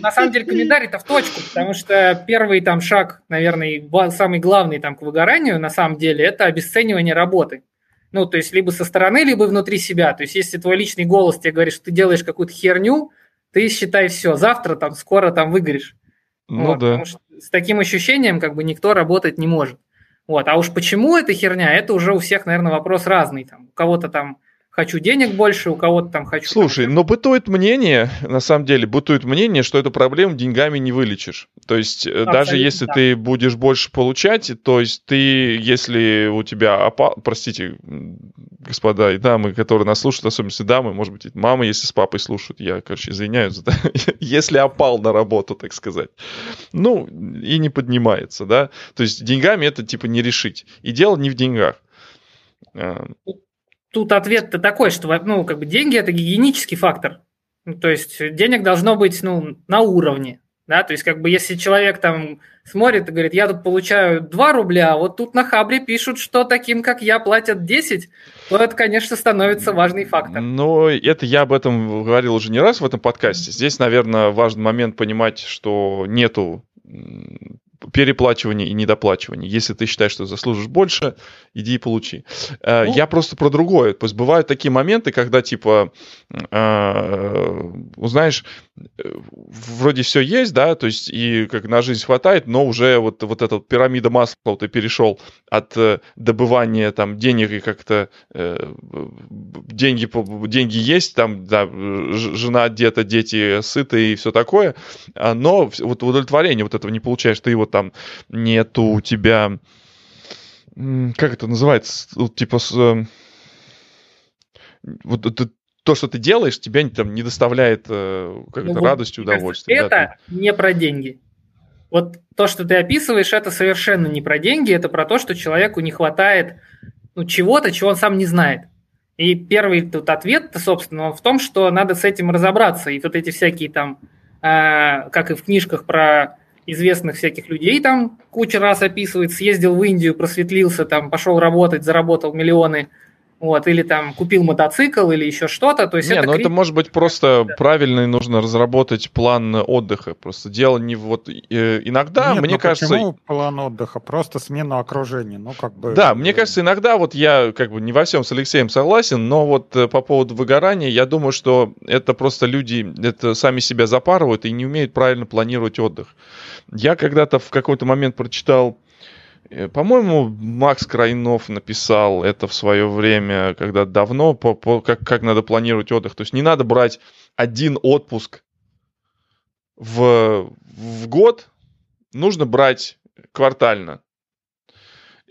на самом деле комментарий-то в точку, потому что первый там шаг, наверное, самый главный там к выгоранию, на самом деле, это обесценивание работы. Ну, то есть либо со стороны, либо внутри себя. То есть если твой личный голос тебе говорит, что ты делаешь какую-то херню, ты считай все, завтра там, скоро там выгоришь. Ну вот, да. Потому что с таким ощущением как бы никто работать не может. Вот. А уж почему эта херня, это уже у всех, наверное, вопрос разный. Там, у кого-то там хочу денег больше, у кого-то там хочу... Слушай, там... но бытует мнение, на самом деле, бытует мнение, что эту проблему деньгами не вылечишь. То есть э, Абсолютно, даже если да. ты будешь больше получать, то есть ты, если у тебя опал... Простите, господа и дамы, которые нас слушают, особенно если дамы, может быть, мамы, если с папой слушают, я, короче, извиняюсь, да? если опал на работу, так сказать. Ну, и не поднимается, да? То есть деньгами это, типа, не решить. И дело не в деньгах. Тут ответ-то такой, что ну, как бы деньги – это гигиенический фактор. Ну, то есть денег должно быть ну, на уровне. Да? То есть как бы если человек там смотрит и говорит, я тут получаю 2 рубля, а вот тут на Хабре пишут, что таким, как я, платят 10, то это, конечно, становится важный фактор. Но это я об этом говорил уже не раз в этом подкасте. Здесь, наверное, важный момент понимать, что нету переплачивание и недоплачивание. Если ты считаешь, что заслужишь больше, иди и получи. Э, ну, я просто про другое. То есть бывают такие моменты, когда типа, э, знаешь, вроде все есть, да, то есть и как на жизнь хватает, но уже вот, вот эта пирамида масла ты перешел от э, добывания там денег и как-то э, деньги, деньги есть, там, да, жена одета, дети сыты и все такое, а, но вот удовлетворение вот этого не получаешь, ты вот там нету у тебя, как это называется, вот, типа, э, вот это то, что ты делаешь, тебя там не доставляет э, как ну, радости, удовольствия. Это да, ты... не про деньги. Вот то, что ты описываешь, это совершенно не про деньги, это про то, что человеку не хватает ну, чего-то, чего он сам не знает. И первый тут ответ, собственно, в том, что надо с этим разобраться. И вот эти всякие там, э, как и в книжках про известных всяких людей там куча раз описывает, съездил в Индию, просветлился, там пошел работать, заработал миллионы, вот, или там купил мотоцикл, или еще что-то. То есть не, это ну крит... это может быть просто да. правильный, нужно разработать план отдыха. Просто дело не вот э, иногда, Нет, мне ну кажется... Почему план отдыха? Просто смена окружения, ну как бы... Да, мне кажется, иногда вот я как бы не во всем с Алексеем согласен, но вот э, по поводу выгорания, я думаю, что это просто люди это сами себя запарывают и не умеют правильно планировать отдых. Я когда-то в какой-то момент прочитал Э, по-моему, Макс Крайнов написал это в свое время, когда давно, по, по, как, как надо планировать отдых. То есть не надо брать один отпуск в, в год, нужно брать квартально.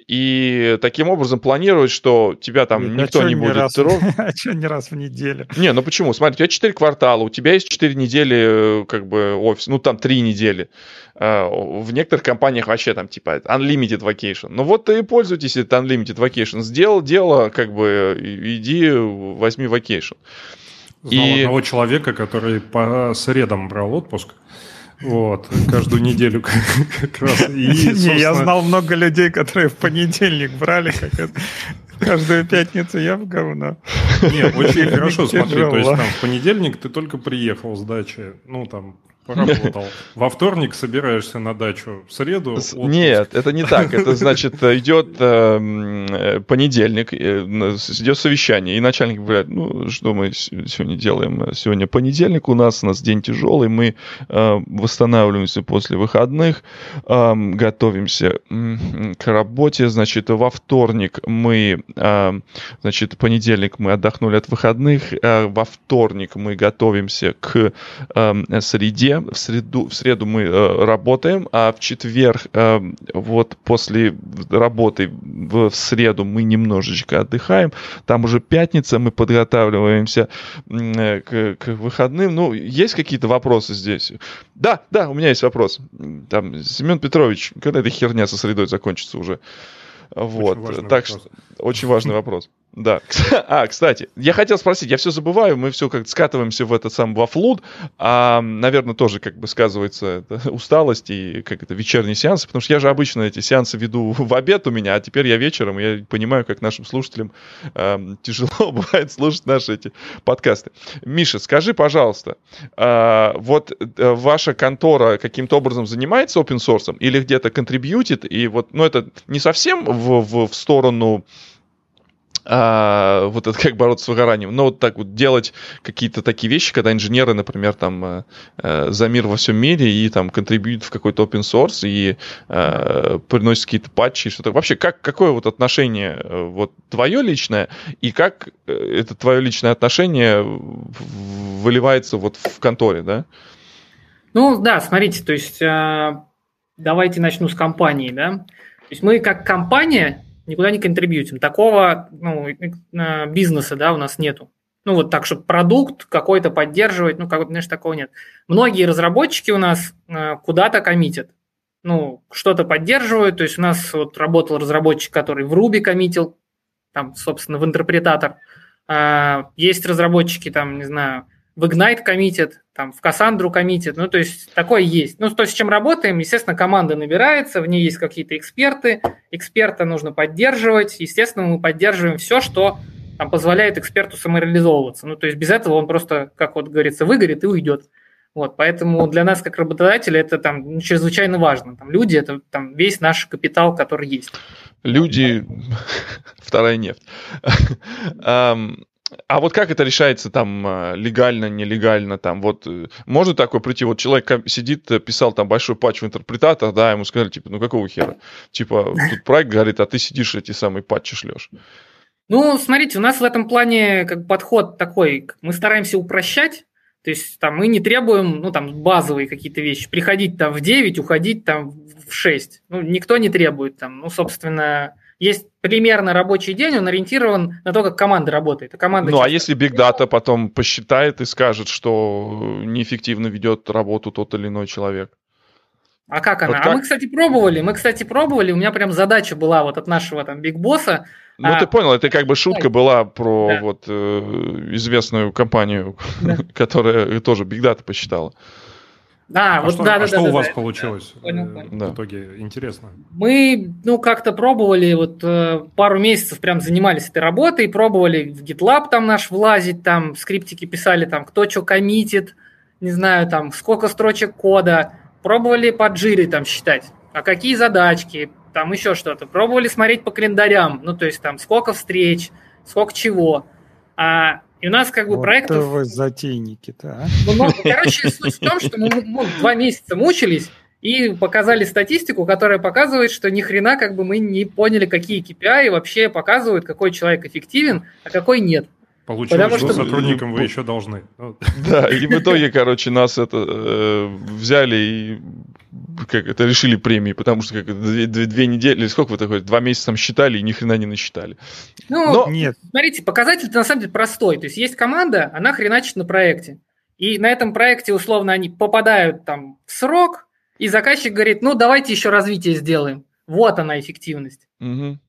И таким образом планировать, что тебя там а никто не будет раз, А что не раз в неделю? Не, ну почему? Смотри, у тебя 4 квартала, у тебя есть 4 недели э, как бы офис, ну там 3 недели. А, в некоторых компаниях вообще там типа unlimited vacation. Ну вот и пользуйтесь этот unlimited vacation. Сделал дело, как бы иди возьми vacation. Знал и... одного человека, который по средам брал отпуск. Вот, каждую неделю как раз. И, Не, я знал много людей, которые в понедельник брали, как это, каждую пятницу я в говно. Не, очень хорошо смотри, то есть там в понедельник ты только приехал с дачи, ну там поработал. Во вторник собираешься на дачу, в среду... Отпуск. Нет, это не так. Это значит, идет эм, э, понедельник, э, идет совещание, и начальник говорит, ну, что мы сегодня делаем? Сегодня понедельник у нас, у нас день тяжелый, мы э, восстанавливаемся после выходных, э, готовимся к работе, значит, во вторник мы, э, значит, понедельник мы отдохнули от выходных, э, во вторник мы готовимся к э, среде, в среду, в среду мы э, работаем, а в четверг, э, вот после работы в, в среду мы немножечко отдыхаем. Там уже пятница, мы подготавливаемся э, к, к выходным. Ну, есть какие-то вопросы здесь? Да, да, у меня есть вопрос. Там, Семен Петрович, когда эта херня со средой закончится уже? Вот, так вопрос. что очень важный вопрос. Да. А, кстати, я хотел спросить, я все забываю, мы все как скатываемся в этот сам во флуд, а, наверное, тоже как бы сказывается усталость и как это вечерние сеансы, потому что я же обычно эти сеансы веду в обед у меня, а теперь я вечером, и я понимаю, как нашим слушателям э, тяжело бывает слушать наши эти подкасты. Миша, скажи, пожалуйста, э, вот э, ваша контора каким-то образом занимается open source или где-то контрибьютит, и вот, ну это не совсем в, в, в сторону а, вот это как бороться с выгоранием. Но вот так вот делать какие-то такие вещи, когда инженеры, например, там э, э за мир во всем мире и там контрибьют в какой-то open source и э, приносят какие-то патчи и что-то. Вообще, как, какое вот отношение э, вот твое личное и как э, это твое личное отношение выливается вот в конторе, да? Ну да, смотрите, то есть э, давайте начну с компании, да. То есть мы как компания никуда не контрибьютим. Такого ну, э, бизнеса да, у нас нету. Ну, вот так, чтобы продукт какой-то поддерживать, ну, как, знаешь, такого нет. Многие разработчики у нас э, куда-то коммитят. Ну, что-то поддерживают. То есть у нас вот работал разработчик, который в Ruby коммитил, там, собственно, в интерпретатор. А, есть разработчики, там, не знаю, в Ignite коммитят, там, в Cassandra коммитят, ну, то есть такое есть. Ну, то, с чем работаем, естественно, команда набирается, в ней есть какие-то эксперты, эксперта нужно поддерживать, естественно, мы поддерживаем все, что там, позволяет эксперту самореализовываться. Ну, то есть без этого он просто, как вот говорится, выгорит и уйдет. Вот, поэтому для нас, как работодателя, это там ну, чрезвычайно важно. Там люди – это там весь наш капитал, который есть. Люди – вторая нефть. А вот как это решается там а, легально, нелегально, там вот э, может такое прийти, вот человек сидит, э, писал там большой патч в интерпретатор, да, ему сказали, типа, ну какого хера? Типа, тут проект говорит, а ты сидишь эти самые патчи шлешь. Ну, смотрите, у нас в этом плане как подход такой, мы стараемся упрощать, то есть там мы не требуем, ну там базовые какие-то вещи, приходить там в 9, уходить там в 6. Ну, никто не требует там, ну, собственно, есть примерно рабочий день, он ориентирован на то, как команда работает. А команда ну, а если Big Data потом посчитает и скажет, что неэффективно ведет работу тот или иной человек? А как она? Вот а как? А мы, кстати, пробовали. Мы, кстати, пробовали. У меня прям задача была вот от нашего там Биг Босса. Ну, а... ты понял, это как бы шутка была про да. вот э, известную компанию, да. которая тоже Big Data посчитала. А, а вот что, да, а да, что да, у да, вас да, получилось? Да, понял, понял. Да. В итоге интересно. Мы, ну, как-то пробовали, вот э, пару месяцев прям занимались этой работой, пробовали в GitLab там наш влазить, там скриптики писали, там, кто что коммитит, не знаю, там, сколько строчек кода, пробовали по джире там считать, а какие задачки, там еще что-то, пробовали смотреть по календарям, ну, то есть там, сколько встреч, сколько чего. А и у нас как бы вот проектов... вы затейники-то, а? Ну, ну, короче, суть в том, что мы, мы два месяца мучились и показали статистику, которая показывает, что ни хрена как бы мы не поняли, какие KPI вообще показывают, какой человек эффективен, а какой нет. Получилось, Потому что сотрудникам вы еще должны. Да, и в итоге, короче, нас это э, взяли и как это решили премии, потому что как две, две, две недели, сколько вы такое, два месяца там считали и ни хрена не насчитали. Ну, Но... нет. Смотрите, показатель на самом деле простой. То есть есть команда, она хреначит на проекте. И на этом проекте, условно, они попадают там в срок, и заказчик говорит, ну, давайте еще развитие сделаем. Вот она эффективность. Угу.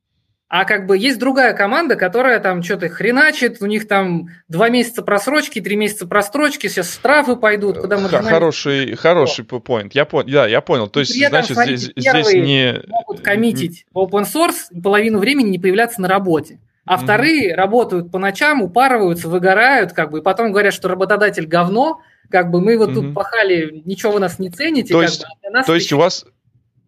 А как бы есть другая команда, которая там что-то хреначит, у них там два месяца просрочки, три месяца просрочки, сейчас штрафы пойдут, куда мы Хороший, хороший point. Я понял, да, я понял. То есть, При этом, значит, здесь, здесь не... могут коммитить в open source и половину времени не появляться на работе. А вторые работают по ночам, упарываются, выгорают, как бы, и потом говорят, что работодатель говно, как бы мы вот mm-hmm. тут пахали, ничего вы нас не цените. То есть, бы, а то есть у вас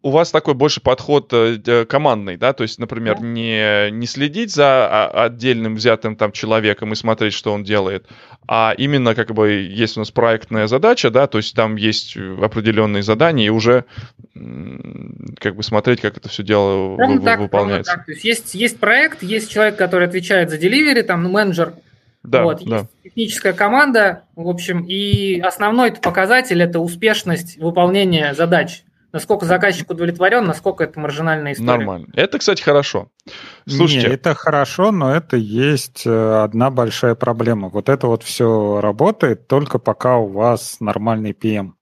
у вас такой больше подход э, командный, да, то есть, например, да. не, не следить за а, отдельным взятым там человеком и смотреть, что он делает, а именно как бы есть у нас проектная задача, да, то есть там есть определенные задания и уже как бы смотреть, как это все дело в, так, выполняется. Так. То есть, есть есть проект, есть человек, который отвечает за деливери, там ну, менеджер, да, вот, да. есть техническая команда, в общем, и основной показатель это успешность выполнения задач насколько заказчик удовлетворен, насколько это маржинальная история. Нормально. Это, кстати, хорошо. Слушайте. Не, это хорошо, но это есть э, одна большая проблема. Вот это вот все работает только пока у вас нормальный PM.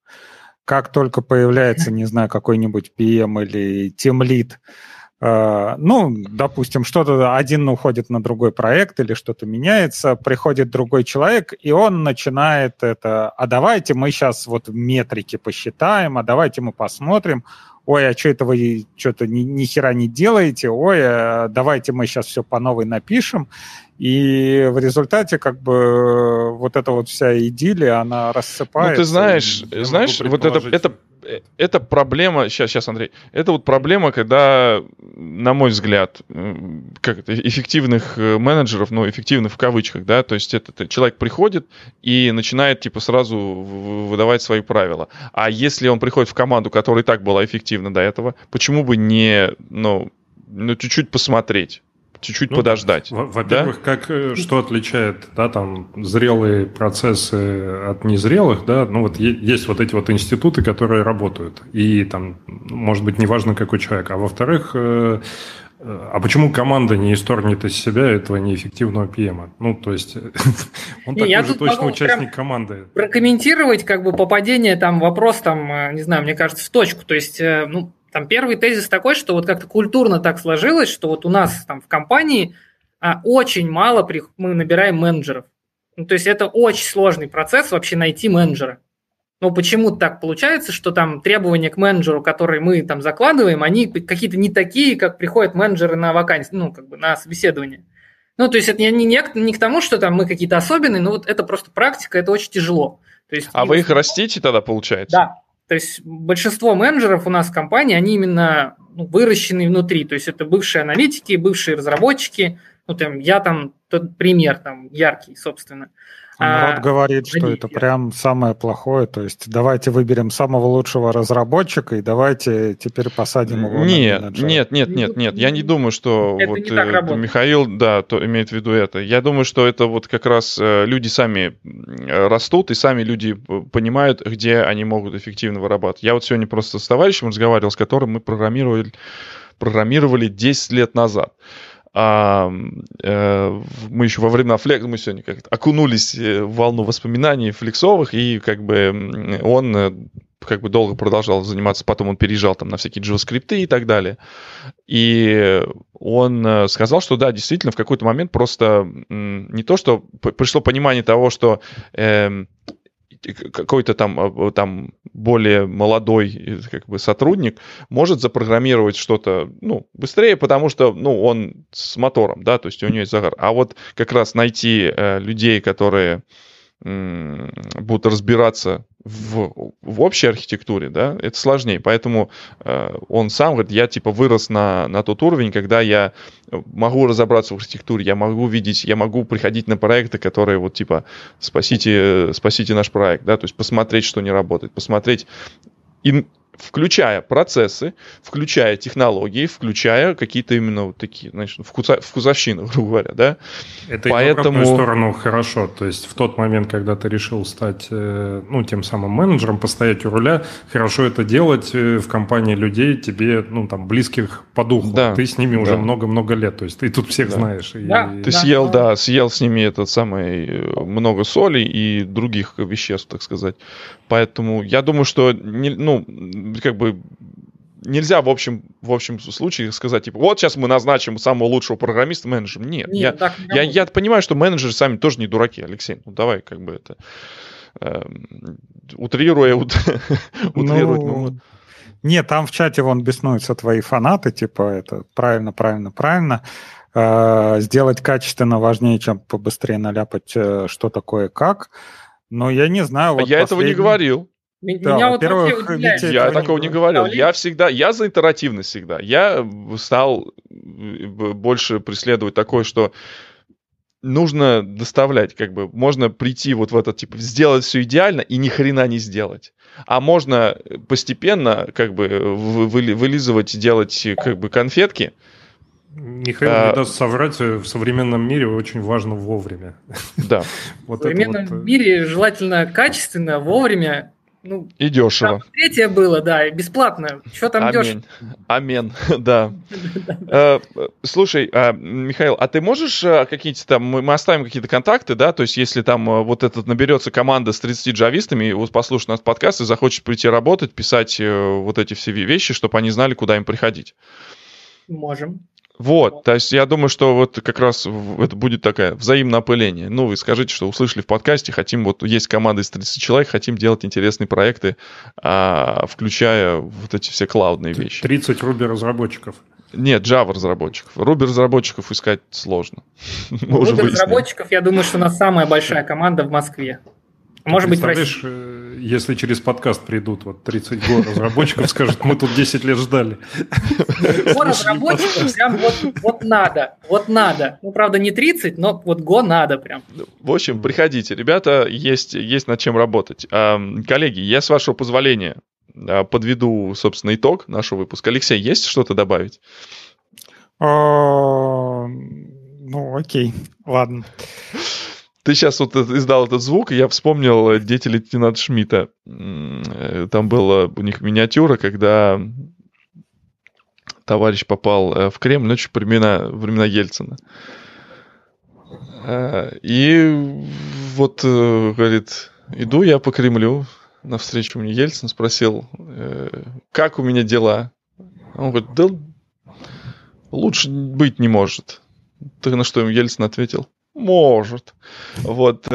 Как только появляется, не знаю, какой-нибудь PM или тимлит, Э, ну, допустим, что-то один уходит на другой проект или что-то меняется, приходит другой человек, и он начинает это, а давайте мы сейчас вот метрики посчитаем, а давайте мы посмотрим, ой, а что это вы что-то ни, ни хера не делаете, ой, а давайте мы сейчас все по новой напишем. И в результате как бы вот эта вот вся идиллия, она рассыпается. Ну, ты знаешь, знаешь, вот это, это это проблема, сейчас, сейчас, Андрей, это вот проблема, когда, на мой взгляд, как это, эффективных э, менеджеров, ну, эффективных в кавычках, да, то есть это, человек приходит и начинает, типа, сразу выдавать свои правила. А если он приходит в команду, которая и так была эффективна до этого, почему бы не, ну, ну чуть-чуть посмотреть? чуть-чуть ну, подождать. Во-первых, да? как э, что отличает, да, там зрелые процессы от незрелых, да, ну вот есть вот эти вот институты, которые работают, и там, может быть, неважно какой человек, а во-вторых, э, а почему команда не исторгнет из себя этого неэффективного PM? Ну, то есть, он такой же точно участник команды. Прокомментировать как бы попадение, там, вопрос, там, не знаю, мне кажется, в точку. То есть, ну, там первый тезис такой, что вот как-то культурно так сложилось, что вот у нас там в компании а, очень мало при, мы набираем менеджеров. Ну, то есть это очень сложный процесс вообще найти менеджера. Но почему так получается, что там требования к менеджеру, которые мы там закладываем, они какие-то не такие, как приходят менеджеры на вакансию, ну, как бы на собеседование. Ну, то есть это не, не, не к тому, что там мы какие-то особенные, но вот это просто практика, это очень тяжело. То есть, а вы их растите тогда, получается? Да, то есть большинство менеджеров у нас в компании, они именно ну, выращены внутри. То есть это бывшие аналитики, бывшие разработчики. Ну, там, я там тот пример там яркий, собственно. Народ а, говорит, что это прям самое плохое. То есть давайте выберем самого лучшего разработчика и давайте теперь посадим его нет, на Нет, нет, нет, нет. Я не думаю, что это вот не э, Михаил, да, то имеет в виду это. Я думаю, что это вот как раз э, люди сами растут и сами люди понимают, где они могут эффективно вырабатывать. Я вот сегодня просто с товарищем разговаривал, с которым мы программировали, программировали 10 лет назад а, э, мы еще во время флекс, мы сегодня как-то окунулись э, в волну воспоминаний флексовых, и как бы он э, как бы долго продолжал заниматься, потом он переезжал там на всякие JavaScript и так далее. И он э, сказал, что да, действительно, в какой-то момент просто не то, что пришло понимание того, что э, какой-то там, а, там более молодой как бы, сотрудник может запрограммировать что-то ну, быстрее, потому что ну, он с мотором, да, то есть у него есть загар. А вот как раз найти э, людей, которые будут разбираться в, в общей архитектуре, да, это сложнее. Поэтому э, он сам говорит, я типа вырос на, на тот уровень, когда я могу разобраться в архитектуре, я могу видеть, я могу приходить на проекты, которые вот типа спасите, спасите наш проект, да, то есть посмотреть, что не работает, посмотреть включая процессы, включая технологии, включая какие-то именно вот такие, значит, вкуса, вкусовщины, грубо говоря, да. Это Поэтому... в сторону хорошо. То есть в тот момент, когда ты решил стать, э, ну, тем самым менеджером, постоять у руля, хорошо это делать э, в компании людей, тебе, ну, там, близких по духу. Да. Ты с ними да. уже много-много лет, то есть ты тут всех да. знаешь. Да. И... Ты да. съел, да, съел с ними этот самый э, много соли и других веществ, так сказать. Поэтому я думаю, что, не, ну, как бы нельзя в общем, в общем случае сказать, типа, вот сейчас мы назначим самого лучшего программиста менеджером. Нет, Нет я, так не я, я понимаю, что менеджеры сами тоже не дураки, Алексей. Ну давай как бы это э, утрируя, ут, утрировать ну, Нет, там в чате вон беснуются твои фанаты, типа, это правильно, правильно, правильно. э, сделать качественно важнее, чем побыстрее наляпать, э, что такое как. Но я не знаю. А вот я последний... этого не говорил. Да, Меня во-первых, вот я такого не говорил. Я всегда, я за интерактивность всегда. Я стал больше преследовать такое, что нужно доставлять, как бы, можно прийти вот в этот, типа, сделать все идеально и ни хрена не сделать. А можно постепенно, как бы, вылизывать, делать, как бы, конфетки, Михаил а, не даст соврать, э, в современном мире очень важно вовремя. Да. вот в современном вот... Э, мире желательно качественно, вовремя ну, и дешево. Там третье было, да, бесплатно. Что там дешево? Амин, да. Э, слушай, а, Михаил, а ты можешь какие-то там, мы оставим какие-то контакты, да, то есть если там вот этот наберется команда с 30 джавистами, вот послушает наш подкаст и захочет прийти работать, писать вот эти все вещи, чтобы они знали, куда им приходить. Можем. Вот, то есть я думаю, что вот как раз это будет такое взаимное опыление. Ну, вы скажите, что услышали в подкасте, хотим, вот есть команда из 30 человек, хотим делать интересные проекты, а, включая вот эти все клаудные вещи. 30 Ruby разработчиков. Нет, Java разработчиков. Ruby разработчиков искать сложно. Ruby разработчиков, я думаю, что у нас самая большая команда в Москве. Может быть, Представляешь, э, если через подкаст придут вот 30 год разработчиков, скажут, мы тут 10 лет ждали. Го разработчиков прям вот, вот надо, вот надо. Ну, правда, не 30, но вот го надо прям. В общем, приходите, ребята, есть, есть над чем работать. Коллеги, я с вашего позволения а, подведу, собственно, итог нашего выпуска. Алексей, есть что-то добавить? А, ну, окей, ладно. Ты сейчас вот издал этот звук, и я вспомнил э, дети лейтенанта Шмидта. Э, там была у них миниатюра, когда товарищ попал э, в Кремль, ночью времена, времена Ельцина. И вот, говорит, иду я по Кремлю, навстречу мне Ельцин спросил, как у меня дела? Он говорит, да лучше быть не может. Ты на что ему Ельцин ответил? Может. Вот.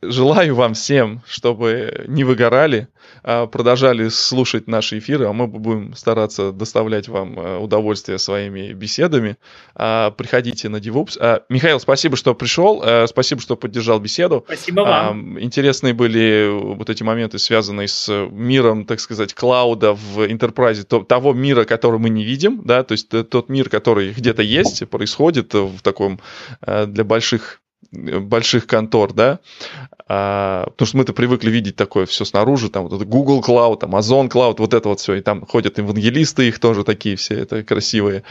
Э, желаю вам всем, чтобы не выгорали, а продолжали слушать наши эфиры, а мы будем стараться доставлять вам э, удовольствие своими беседами. А, приходите на DevOps. А, Михаил, спасибо, что пришел, э, спасибо, что поддержал беседу. Спасибо вам. Интересные были вот эти моменты, связанные с миром, так сказать, клауда в enterprise, того мира, который мы не видим, да, то есть тот мир, который где-то есть, происходит в таком для больших больших контор, да, а, потому что мы-то привыкли видеть такое все снаружи, там вот это Google Cloud, Amazon Cloud, вот это вот все, и там ходят евангелисты, их тоже такие все, это красивые.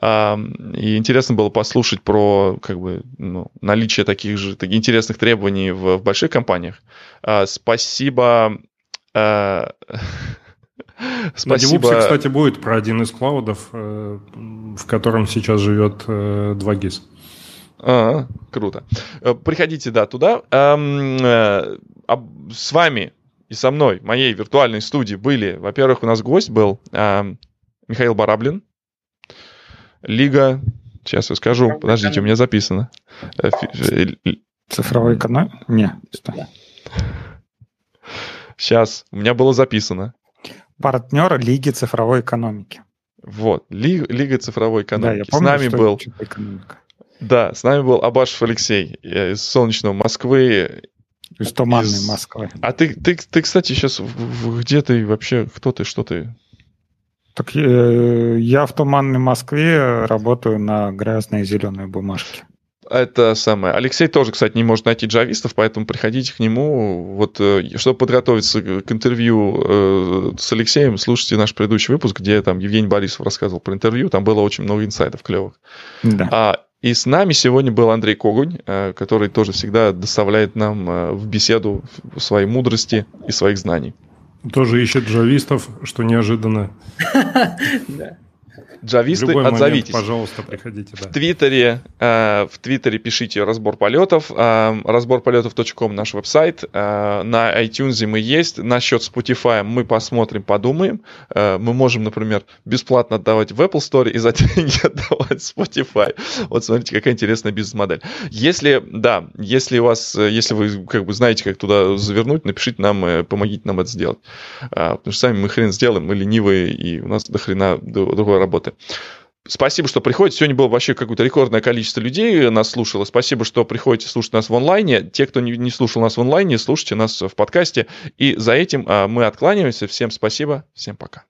А, и интересно было послушать про как бы, ну, наличие таких же таких интересных требований в, в больших компаниях. А, спасибо. А, Спасибо. На кстати, будет про один из клаудов, э, в котором сейчас живет 2GIS. А, круто. Э, приходите, да, туда. Э, с вами и со мной, моей виртуальной студии были, во-первых, у нас гость был Михаил Бараблин, Лига, сейчас я скажу, подождите, у меня записано. Э, Цифровой канал? Не, Сейчас, у меня было записано. Партнер Лиги цифровой экономики. Вот, Лига, Лига цифровой экономики. Да, я помню, С нами был экономика. Да, с нами был Абашев Алексей из солнечного Москвы. Из туманной из... Москвы. А ты, ты, ты, кстати, сейчас где ты вообще, кто ты, что ты? Так э, я в туманной Москве работаю на грязной зеленой бумажке. Это самое. Алексей тоже, кстати, не может найти джавистов, поэтому приходите к нему. Вот, э, чтобы подготовиться к интервью э, с Алексеем, слушайте наш предыдущий выпуск, где там Евгений Борисов рассказывал про интервью. Там было очень много инсайдов клевых. Да. А, и с нами сегодня был Андрей Когунь, э, который тоже всегда доставляет нам э, в беседу своей мудрости и своих знаний. Тоже ищет джавистов, что неожиданно. Джависты, отзовитесь. Момент, пожалуйста, приходите. Да. В Твиттере, э, в Твиттере пишите разбор полетов, э, разборполетов.ком наш веб-сайт, э, на iTunes мы есть, насчет Spotify мы посмотрим, подумаем. Э, мы можем, например, бесплатно отдавать в Apple Store и за деньги отдавать Spotify. Вот смотрите, какая интересная бизнес-модель. Если, да, если у вас, если вы как бы знаете, как туда завернуть, напишите нам, помогите нам это сделать. Э, потому что сами мы хрен сделаем, мы ленивые, и у нас до хрена другой работы работы. Спасибо, что приходите. Сегодня было вообще какое-то рекордное количество людей нас слушало. Спасибо, что приходите слушать нас в онлайне. Те, кто не слушал нас в онлайне, слушайте нас в подкасте. И за этим мы откланиваемся. Всем спасибо. Всем пока.